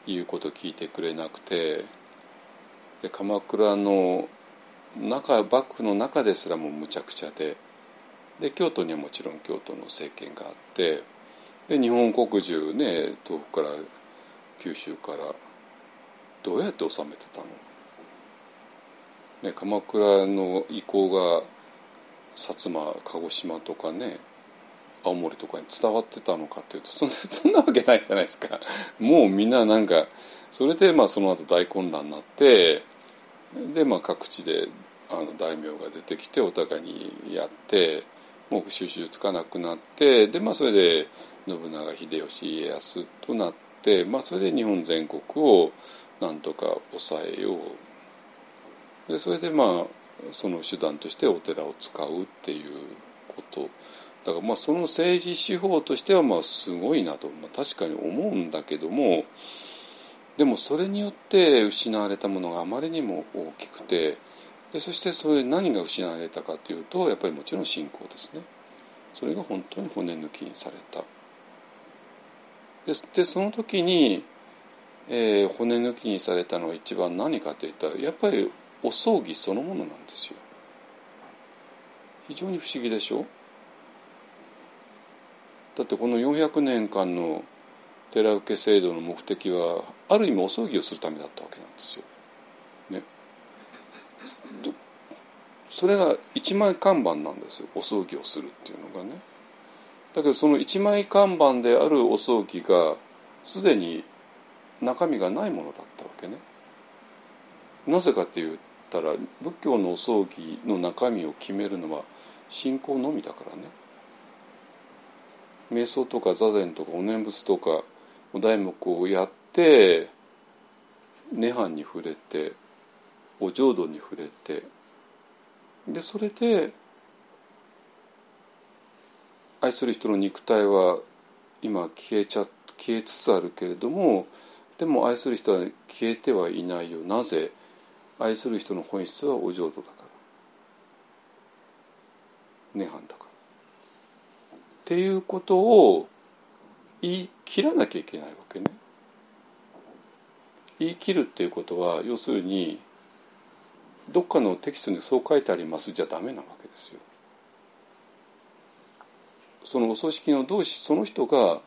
言うこと聞いてくれなくてで鎌倉の中幕府の中ですらもむちゃくちゃでで京都にはもちろん京都の政権があってで日本国中ね東北から九州からどうやって治めてたの、ね、鎌倉の意向が薩摩鹿児島とかね青森とかに伝わってたのかっていうとそんな そんなわけないじゃないですか。もうみんななんかそれでまあその後大混乱になってでまあ各地であの大名が出てきてお互いにやってもう収集つかなくなってでまあそれで信長秀吉家康となって、まあ、それで日本全国をなんとか抑えようでそれでまあその手段としてお寺を使うっていうこと。だからまあその政治手法としてはまあすごいなと、まあ、確かに思うんだけどもでもそれによって失われたものがあまりにも大きくてでそしてそれ何が失われたかというとやっぱりもちろん信仰ですね。それが本当に骨抜きにされた。でその時に、えー、骨抜きにされたのは一番何かといったらやっぱりお葬儀そのものなんですよ非常に不思議でしょ？だってこの400年間の寺受け制度の目的はある意味お葬儀をするためだったわけなんですよ。ね、それが一枚看板なんですよお葬儀をするっていうのがね。だけどその一枚看板であるお葬儀がすでに中身がないものだったわけね。なぜかって言ったら仏教のお葬儀の中身を決めるのは信仰のみだからね。瞑想とか座禅とかお念仏とかお題目をやって涅槃に触れてお浄土に触れてでそれで愛する人の肉体は今消えちゃ消えつつあるけれどもでも愛する人は消えてはいないよなぜ愛する人の本質はお浄土だから涅槃だから。っていうことを言い切らなきゃいけないわけね。言い切るっていうことは要するにどっかのテキストにそう書いてありますじゃダメなわけですよ。そのお葬式の同士その人が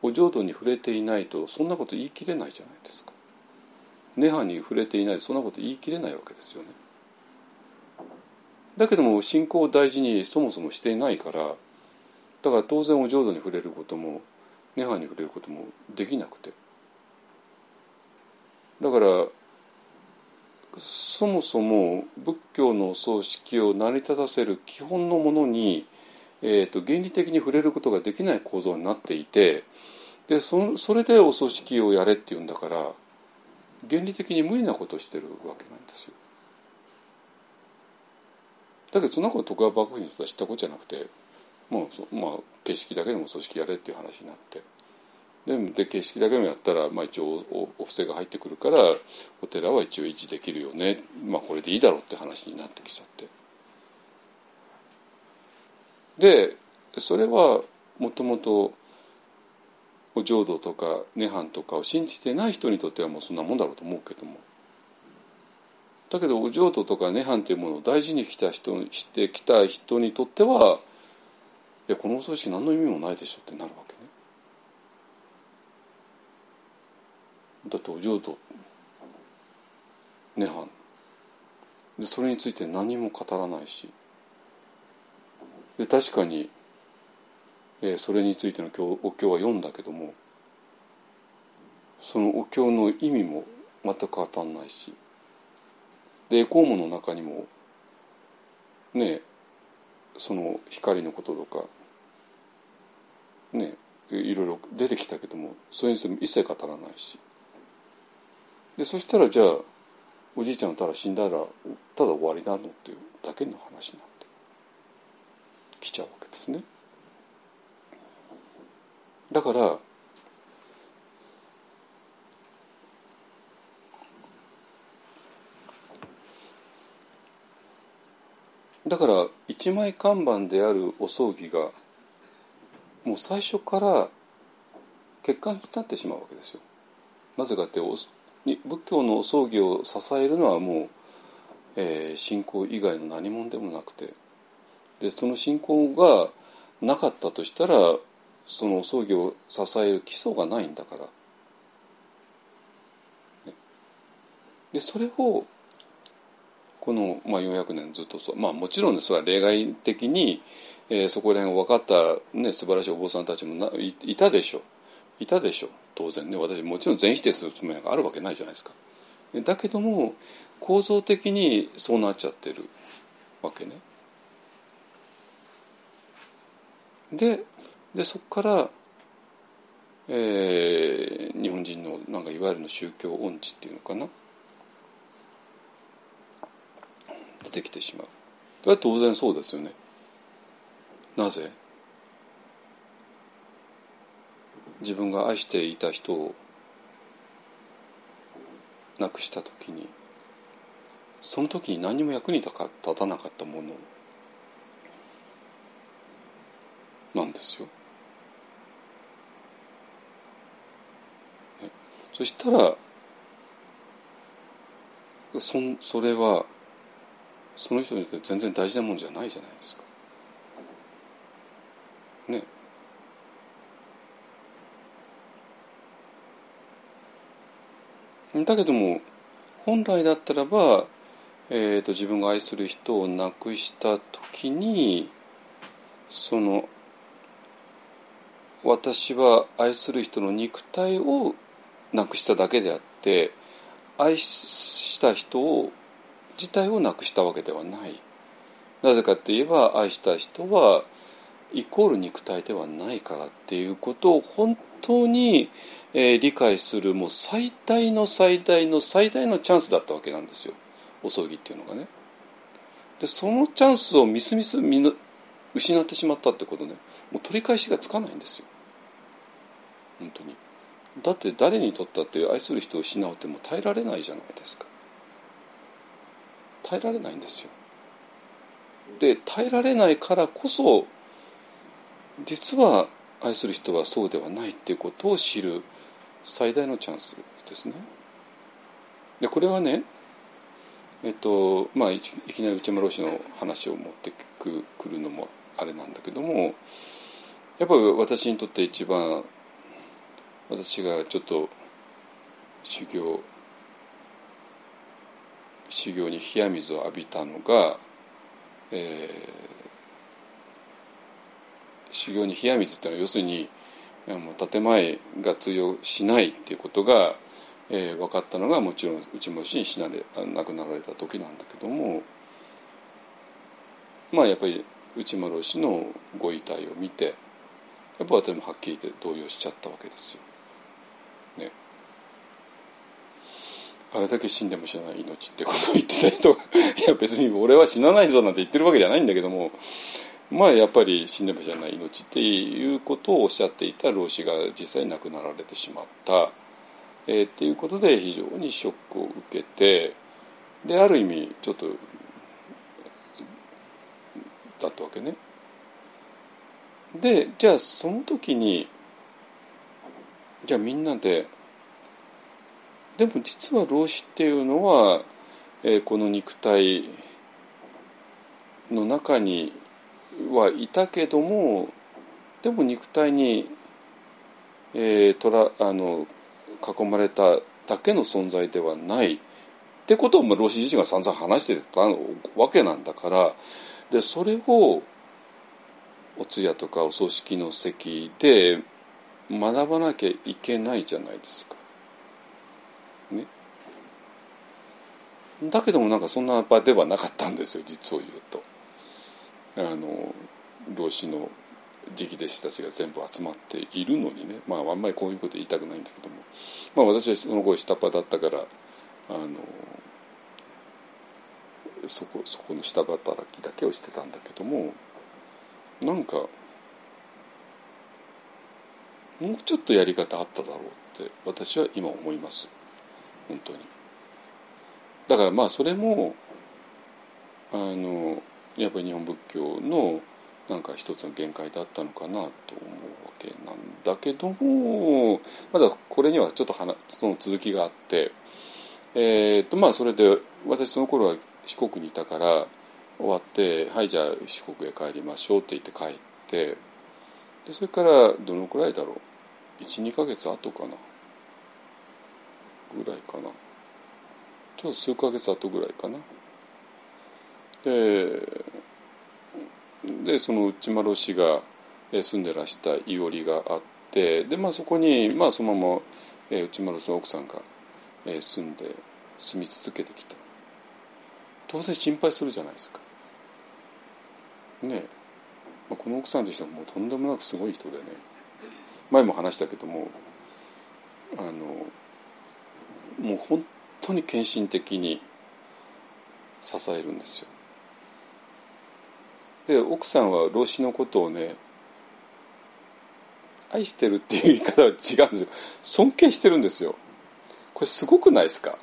お浄土に触れていないとそんなこと言い切れないじゃないですか。涅槃に触れていないそんなこと言い切れないわけですよね。だけども信仰を大事にそもそもしていないからだから当然お浄土に触れることも涅槃に触れることもできなくてだからそもそも仏教の葬式を成り立たせる基本のものに、えーと、原理的に触れることができない構造になっていてでそそれでお葬式をやれっていうんだから原理的に無理なことしてるわけなんですよ。だけどそんなこと徳川幕府にとっては知ったことじゃなくてもうまあ形式だけでも組織やれっていう話になって。でで形式だけでもやったら、まあ、一応おお布施が入ってくるからお寺は一応維持できるよね、まあ、これでいいだろうって話になってきちゃって。でそれはもともと浄土とか涅槃とかを信じてない人にとってはもうそんなもんだろうと思うけども。だけどお浄土とか涅槃というものを大事に来た人してきた人にとってはいやこのお葬式何の意味もないでしょってなるわけね。だってお浄土涅槃。でそれについて何も語らないし。で確かに、え、それについてのお経は読んだけどもそのお経の意味も全く当たんないしでエコーモの中にもねその光のこととかねいろいろ出てきたけどもそれにしても一切語らないしでそしたらじゃあおじいちゃんがただ死んだらただ終わりなのっていうだけの話になってきちゃうわけですね。だからだから一枚看板であるお葬儀がもう最初から欠陥になってしまうわけですよ。なぜかってお仏教のお葬儀を支えるのはもう、えー、信仰以外の何者でもなくてでその信仰がなかったとしたらその葬儀を支える基礎がないんだから。でそれをこの、まあ、400年ずっとそうまあもちろんそれは例外的に、えー、そこら辺が分かった、ね、素晴らしいお坊さんたちもないいたでしょういたでしょう当然ね私もちろん全否定するつもりがあるわけないじゃないですか。だけども構造的にそうなっちゃってるわけね。ででそこから、えー、日本人のなんかいわゆるの宗教音痴っていうのかな？出てきてしまう。それは当然そうですよね。なぜ？自分が愛していた人を亡くした時にその時に何も役に立たなかったものなんですよ。そしたらそそれはその人にとって全然大事なもんじゃないじゃないですか。ね。だけども本来だったらば、えーと、自分が愛する人を亡くした時にその私は愛する人の肉体をなくしただけであって愛した人を自体をなくしたわけではないなぜかって言えば愛した人はイコール肉体ではないからっていうことを本当に、えー、理解するもう最大の最大の最大のチャンスだったわけなんですよお葬儀っていうのがね。でそのチャンスをみすみすみ失ってしまったってことねもう取り返しがつかないんですよ本当に。だって誰にとったって愛する人を失うっても耐えられないじゃないですか耐えられないんですよで耐えられないからこそ実は愛する人はそうではないっていうことを知る最大のチャンスですね。でこれはねえっとまあいきなり内村氏の話を持ってくるのもあれなんだけどもやっぱり私にとって一番私がちょっと修行修行に冷や水を浴びたのが、えー、修行に冷や水っていうのは要するにもう建前が通用しないっていうことが、えー、分かったのがもちろん内村氏に死なれ亡くなられた時なんだけどもまあやっぱり内村氏のご遺体を見てやっぱ私もはっきり言って動揺しちゃったわけですよ。あれだけ死んでも死なない命ってことを言ってた人がいや別に俺は死なないぞなんて言ってるわけじゃないんだけどもまあやっぱり死んでも知らない命っていうことをおっしゃっていた老子が実際亡くなられてしまった、えー、っていうことで非常にショックを受けてである意味ちょっとだったわけね。でじゃあその時にじゃあみんなででも実は老子っていうのは、えー、この肉体の中にはいたけどもでも肉体に、えー、とらあの囲まれただけの存在ではないってことを老子自身が散々話してたわけなんだからでそれをお通夜とかお葬式の席で学ばなきゃいけないじゃないですか。だけどもなんかそんな場ではなかったんですよ実を言うと。あの老子の直弟子たちが全部集まっているのにね。まああんまりこういうこと言いたくないんだけども。まあ私はその頃下っ端だったからあのそこそこの下働きだけをしてたんだけどもなんかもうちょっとやり方あっただろうって私は今思います。本当に。だからまあそれもあのやっぱり日本仏教のなんか一つの限界だったのかなと思うわけなんだけどもまだこれにはちょっと話その続きがあってえー、とまあそれで私その頃は四国にいたから終わって「はいじゃあ四国へ帰りましょう」って言って帰ってでそれからどのくらいだろう？12か月後かな？ぐらいかな。ちょっと数ヶ月後ぐらいかな。ででその内丸氏が住んでらしたいおりがあってで、まあ、そこに、まあ、そのまま、えー、内丸氏の奥さんが、え、住んで住み続けてきた。当然心配するじゃないですか。ねまあ、この奥さんとしてはもうとんでもなくすごい人でね。前も話したけどもあのもう本当に献身的に支えるんですよ。で奥さんは老子のことをね愛してるっていう言い方は違うんですよ。尊敬してるんですよ。これすごくないですか？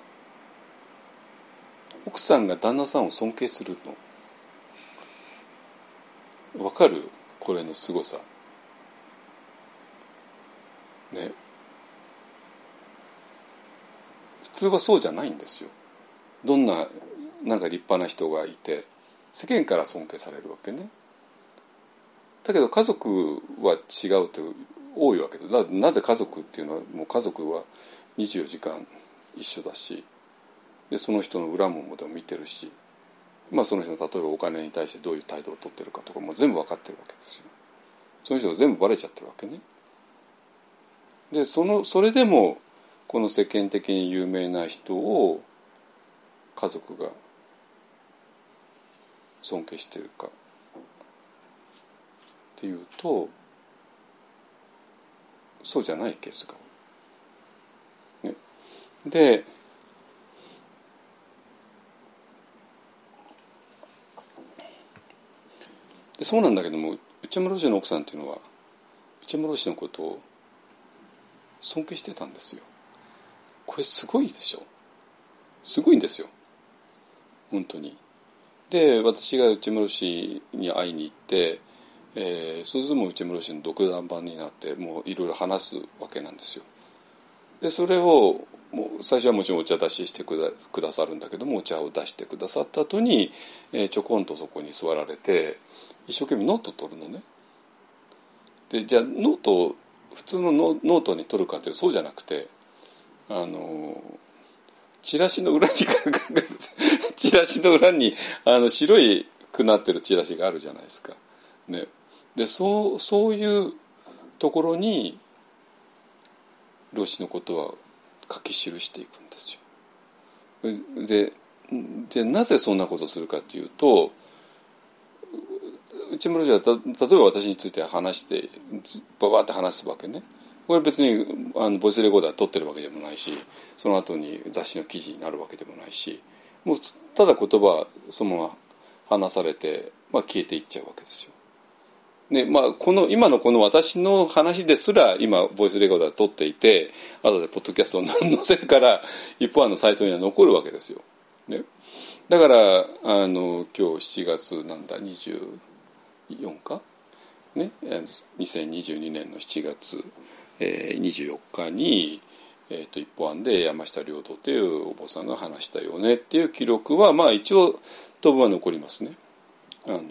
奥さんが旦那さんを尊敬するの。わかる？これのすごさ。ね普通はそうじゃないんですよ。どんななんか立派な人がいて世間から尊敬されるわけね。だけど家族は違うって多いわけでなぜ家族っていうのはもう家族は24時間一緒だしでその人の裏ももでも見てるし、まあ、その人の例えばお金に対してどういう態度をとってるかとかも全部分かってるわけですよ。その人が全部バレちゃってるわけね。でそのそれでもこの世間的に有名な人を家族が尊敬しているかっていうとそうじゃないケースが。ね、ででそうなんだけども内村氏の奥さんっていうのは内村氏のことを尊敬してたんですよ。これすごいでしょすごいんですよ本当に。で私が内室氏に会いに行って、えー、そうするとも内室氏の独断版になってもういろいろ話すわけなんですよ。でそれをもう最初はもちろんお茶出ししてくだくださるんだけどもお茶を出してくださった後に、えー、ちょこんとそこに座られて一生懸命ノート取るのね。でじゃあノート普通のノートに取るかというとそうじゃなくてあのチラシの裏にチラシの裏にあの白いくなってるチラシがあるじゃないですか。ね、でそうそういうところに老子のことは書き記していくんですよ。ででなぜそんなことをするかっていうと内村氏は例えば私について話してババって話すわけね。これ別にあのボイスレコーダー撮ってるわけでもないしその後に雑誌の記事になるわけでもないしもうただ言葉そのまま話されて、まあ、消えていっちゃうわけですよ。でまあ、この今のこの私の話ですら今ボイスレコーダー撮っていて後でポッドキャストを載せるから一方あのサイトには残るわけですよ。ね、だからあの今日7月なんだ24か、ね、2022年の7月えー、24日に、えーと、一方案で山下良道というお坊さんが話したよねっていう記録はまあ一応当分は残りますね。あの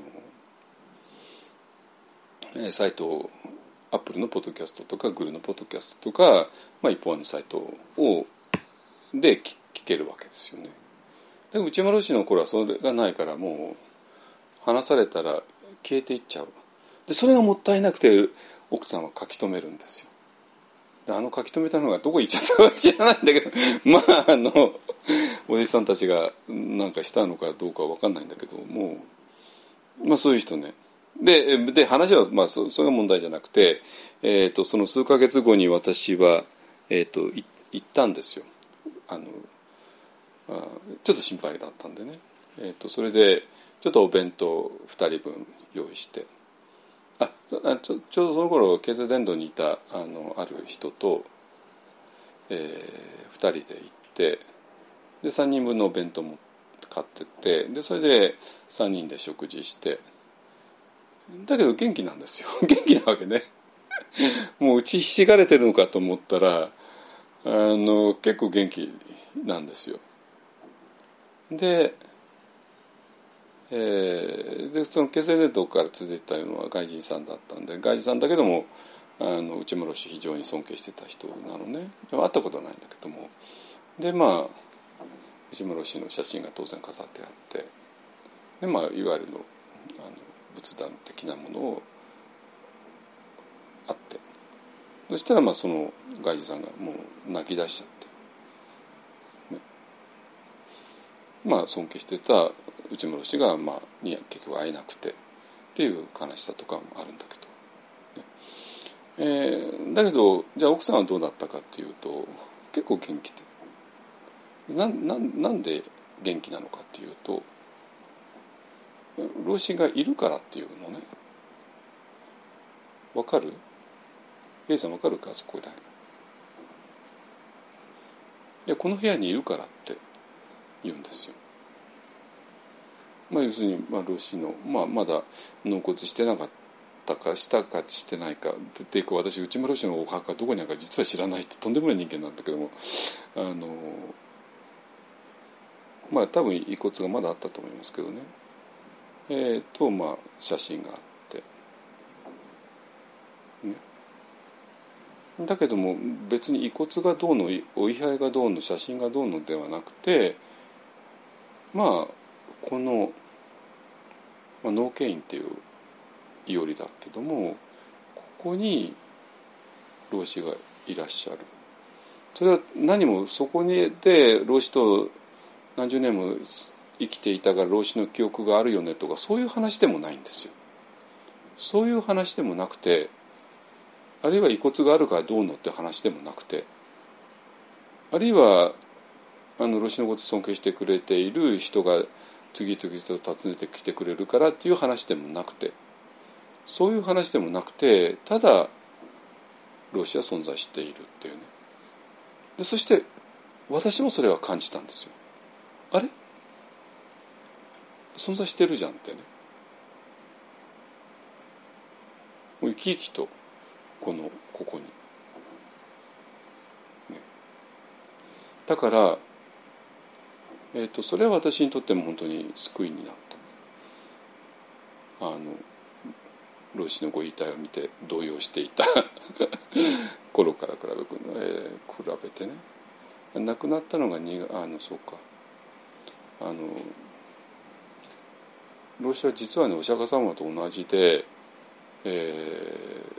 えー、サイトアップルのポッドキャストとかグルのポッドキャストとか、まあ、一方案のサイトをで聞けるわけですよね。で内丸氏の頃はそれがないからもう話されたら消えていっちゃうでそれがもったいなくて奥さんは書き留めるんですよあの書き留めたのがどこ行っちゃったか知らないんだけど まああのお弟子さんたちがなんかしたのかどうかは分かんないんだけどもまあそういう人ね。でで話は、まあ、そそれが問題じゃなくて、えーと、その数か月後に私は、えーと、行ったんですよ。あのあちょっと心配だったんでね、えー、とそれでちょっとお弁当2人分用意して。あちょちょちょうどその頃経済全土にいたあのある人と、えー、2人で行ってで3人分のお弁当も買っててでそれで3人で食事してだけど元気なんですよ。元気なわけね。もう打ちひしがれてるのかと思ったらあの結構元気なんですよ。で,、えー、でその血清伝統から続いたのは外人さんだったんで外人さんだけどもあの内村氏非常に尊敬してた人なのね。会ったことはないんだけども。でまあ内村氏の写真が当然飾ってあって。で、まあ、いわゆるのあの仏壇的なものをあって。そしたらまあその外人さんがもう泣き出しちゃって、ね、まあ尊敬してた内村氏が、まあ、に結局会えなくてっていう悲しさとかもあるんだけど、ね。えー、だけどじゃあ奥さんはどうだったかっていうと結構元気で。なななんで元気なのかっていうと老子がいるからっていうのね。わかる？A さんわかるか？そこらいやこの部屋にいるからって言うんですよ。まあ、要するに、まあ、老子の、まあ、まだ納骨してなかったかしたかしてないかっていうか私内村氏のお墓がどこにあるか実は知らないってとんでもない人間なんだけどもあのまあ多分遺骨がまだあったと思いますけどね。えー、とまあ写真があって、ね、だけども別に遺骨がどうのお位牌がどうの写真がどうのではなくてまあこの、まあ、脳慶院っていういおりだけどもここに老子がいらっしゃるそれは何もそこにで老子と何十年も生きていたが老子の記憶があるよねとかそういう話でもないんですよ。そういう話でもなくてあるいは遺骨があるからどうのって話でもなくてあるいはあの老子のことを尊敬してくれている人が次々と訪ねてきてくれるからっていう話でもなくてそういう話でもなくてただ老子は存在しているっていうね。でそして私もそれは感じたんですよ。あれ？存在してるじゃんってね。もう生き生きとこのここに、ね、だからえーと、それは私にとっても本当に救いになった。あの老子のご遺体を見て動揺していた。頃から比べ,、えー、比べてね。亡くなったのがにあのそうか。あの老子は実はねお釈迦様と同じで、えー、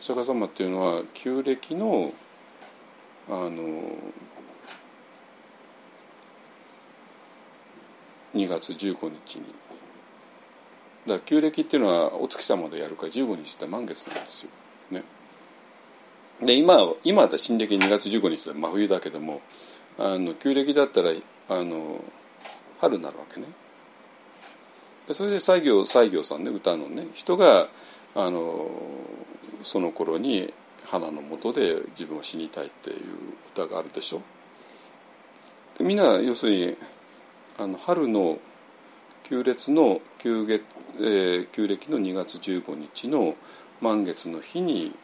お釈迦様っていうのは旧暦のあの2月15日にだから旧暦っていうのはお月様でやるか15日って満月なんですよ。ね、で今今だ新暦2月15日で真冬だけどもあの旧暦だったらあの春になるわけね。でそれで西行西行さんね歌のね人があのその頃に花の下で自分は死にたいっていう歌があるでしょ。でみんな要するにあの春の旧列の旧月、えー、旧暦の2月15日の満月の日に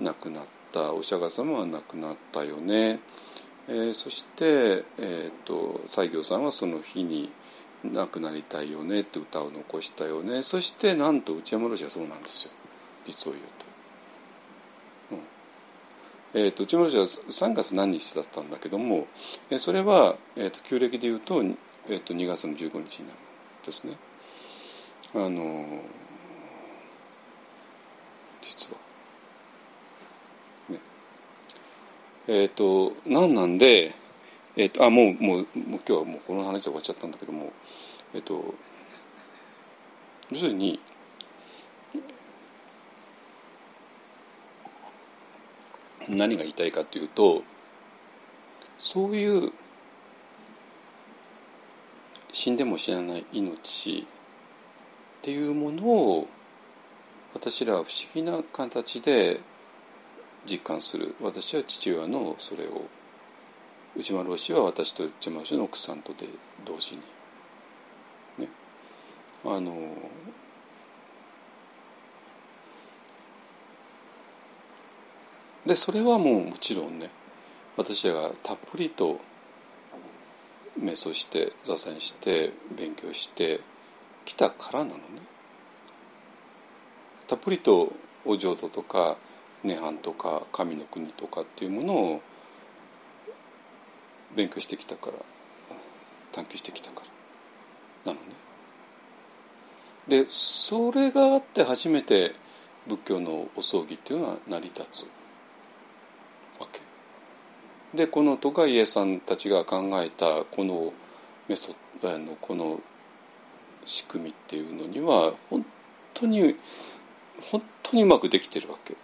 亡くなったお釈迦様は亡くなったよね、えー、そして、えーと、西行さんはその日に亡くなりたいよねって歌を残したよね。そしてなんと内山老師はそうなんですよ。実を言うと。うん。えーと、内山老師は3月何日だったんだけども、えー、それは、えーと旧暦で言うとえー、と2月の15日になるんですね。あの実は。ね、えっ、ー、と何なんで、えーと、あもうもうもう今日はもうこの話で終わっちゃったんだけどもえっ、ー、と要するに何が言いたいかというとそういう死んでも死なない命っていうものを私らは不思議な形で実感する。私は父親のそれを内丸氏は私と内丸氏の奥さんとで同時に。ね。あのでそれはもうもちろんね私らがたっぷりと瞑想して座禅して勉強してきたからなのね。たっぷりとお浄土とか涅槃とか神の国とかっていうものを勉強してきたから探求してきたからなのね。でそれがあって初めて仏教のお葬儀っていうのは成り立つ。でこのトカイエさんたちが考えたこのメソあのこの仕組みっていうのには本当に本当にうまくできてるわけ。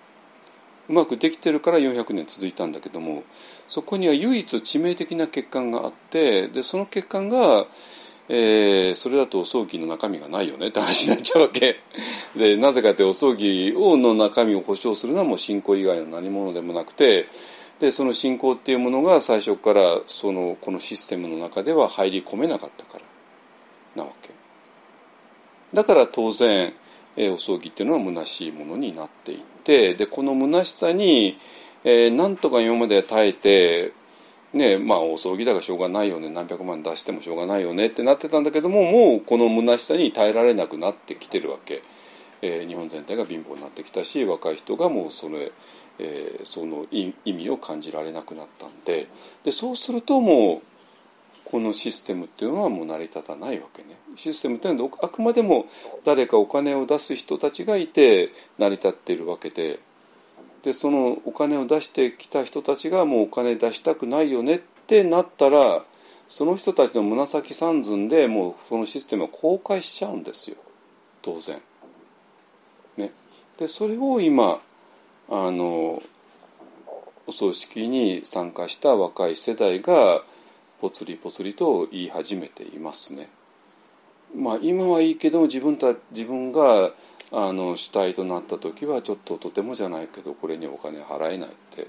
うまくできてるから400年続いたんだけどもそこには唯一致命的な欠陥があってでその欠陥が、えー、それだとお葬儀の中身がないよねって話になっちゃうわけ。でなぜかってお葬儀をの中身を保証するのはもう信仰以外の何者でもなくてでその信仰っていうものが最初からそのこのシステムの中では入り込めなかったから。なわけ。だから当然、え、お葬儀っていうのは虚しいものになっていってでこの虚しさに、えー、なんとか今まで耐えてねまあお葬儀だからしょうがないよね。何百万出してもしょうがないよね。ってなってたんだけどももうこの虚しさに耐えられなくなってきてるわけ、えー、日本全体が貧乏になってきたし若い人がもうそれえー、その意味を感じられなくなったんででそうするともうこのシステムっていうのはもう成り立たないわけね。システムっていうのはあくまでも誰かお金を出す人たちがいて成り立っているわけで。でそのお金を出してきた人たちがもうお金出したくないよねってなったらその人たちの紫三寸でもうそのシステムは崩壊しちゃうんですよ。当然。ね、でそれを今あのお葬式に参加した若い世代がぽつりぽつりと言い始めていますね。まあ今はいいけど自分た自分があの主体となった時はちょっととてもじゃないけどこれにお金払えないって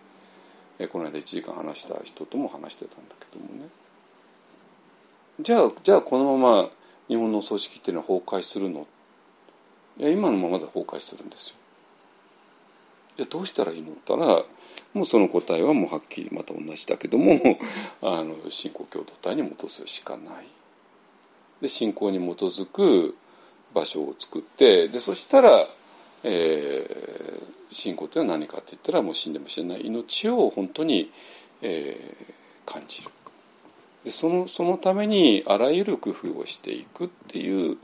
えこの間1時間話した人とも話してたんだけどもね。じゃあじゃあこのまま日本の葬式っていうのは崩壊するの？いや今のままで崩壊するんですよ。じゃあどうしたらいいの？ったらもうその答えはもうはっきりまた同じだけども あの信仰共同体に基づくしかない。で信仰に基づく場所を作ってでそしたら、えー、信仰というのは何かって言ったらもう死んでも死ねない。命を本当に、えー、感じる。でそのそのためにあらゆる工夫をしていくっていう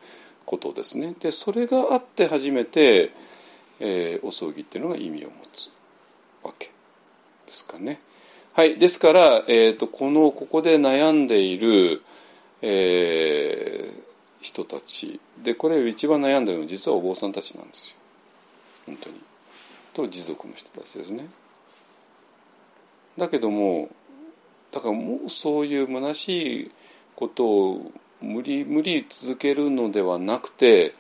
ことですね。でそれがあって初めてえー、お葬儀っていうのが意味を持つわけですかね。はい、ですから、えーと、このここで悩んでいる、えー、人たちでこれ一番悩んでるのは実はお坊さんたちなんですよ本当に。と持続の人たちですね。だけどもだからもうそういう虚しいことを無理無理続けるのではなくて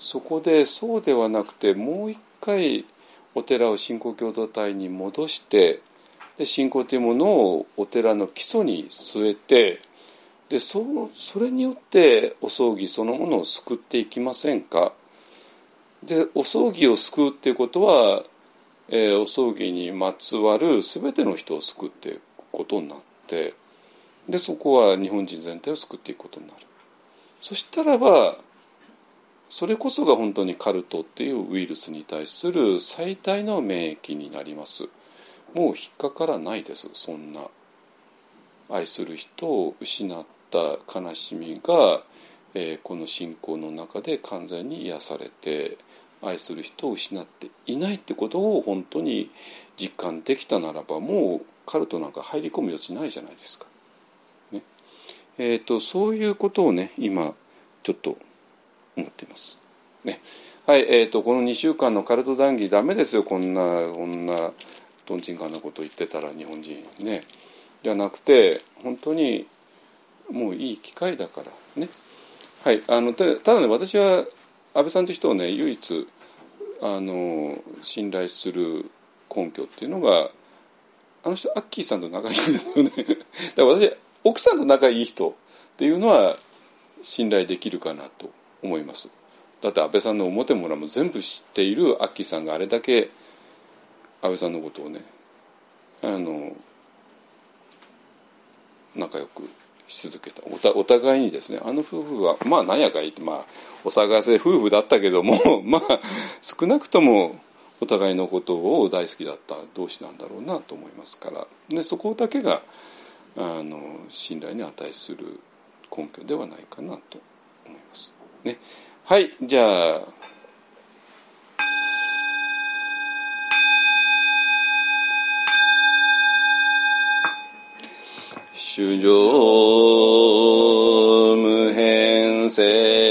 そこでそうではなくてもう一回お寺を信仰共同体に戻してで信仰というものをお寺の基礎に据えてでそそれによってお葬儀そのものを救っていきませんか？でお葬儀を救うっていうことは、えー、お葬儀にまつわる全ての人を救っていくことになってでそこは日本人全体を救っていくことになる。そしたらばそれこそが本当にカルトっていうウイルスに対する最大の免疫になります。もう引っかからないです。そんな。愛する人を失った悲しみが、えー、この信仰の中で完全に癒されて愛する人を失っていないってことを本当に実感できたならばもうカルトなんか入り込む余地ないじゃないですか。ね。えーとそういうことをね今ちょっと思っています。ね。はいえーと、この2週間のカルト談義ダメですよこんなこんなとんちんかんなこと言ってたら日本人。ね。じゃなくて本当にもういい機会だから。ね。はいあのたただね私は安倍さんという人をね唯一あの信頼する根拠っていうのがあの人アッキーさんと仲いいんですよね。だから私奥さんと仲いい人っていうのは信頼できるかなと。思います。だって安倍さんの表も裏も全部知っているアッキーさんがあれだけ安倍さんのことをねあの仲良くし続けた。お互いにですねあの夫婦はまあ何やか言ってまあお騒がせ夫婦だったけども まあ少なくともお互いのことを大好きだった同士なんだろうなと思いますから。でそこだけがあの信頼に値する根拠ではないかなと。ね、はいじゃあ。主上無変性。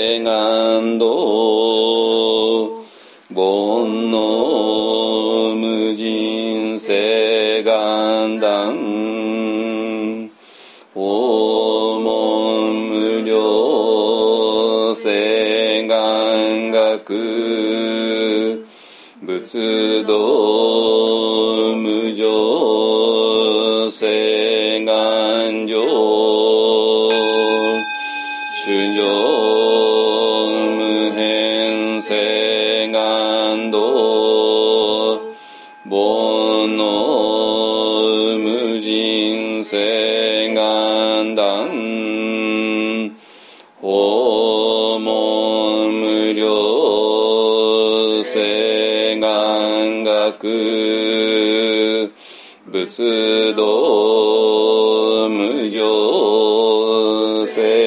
仏道無常性願学仏道無常性。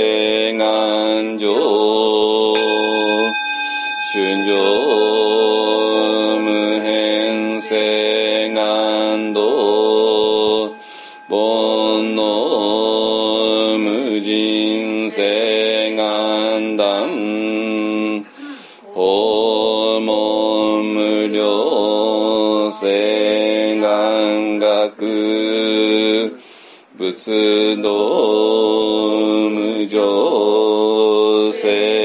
仏の無常性。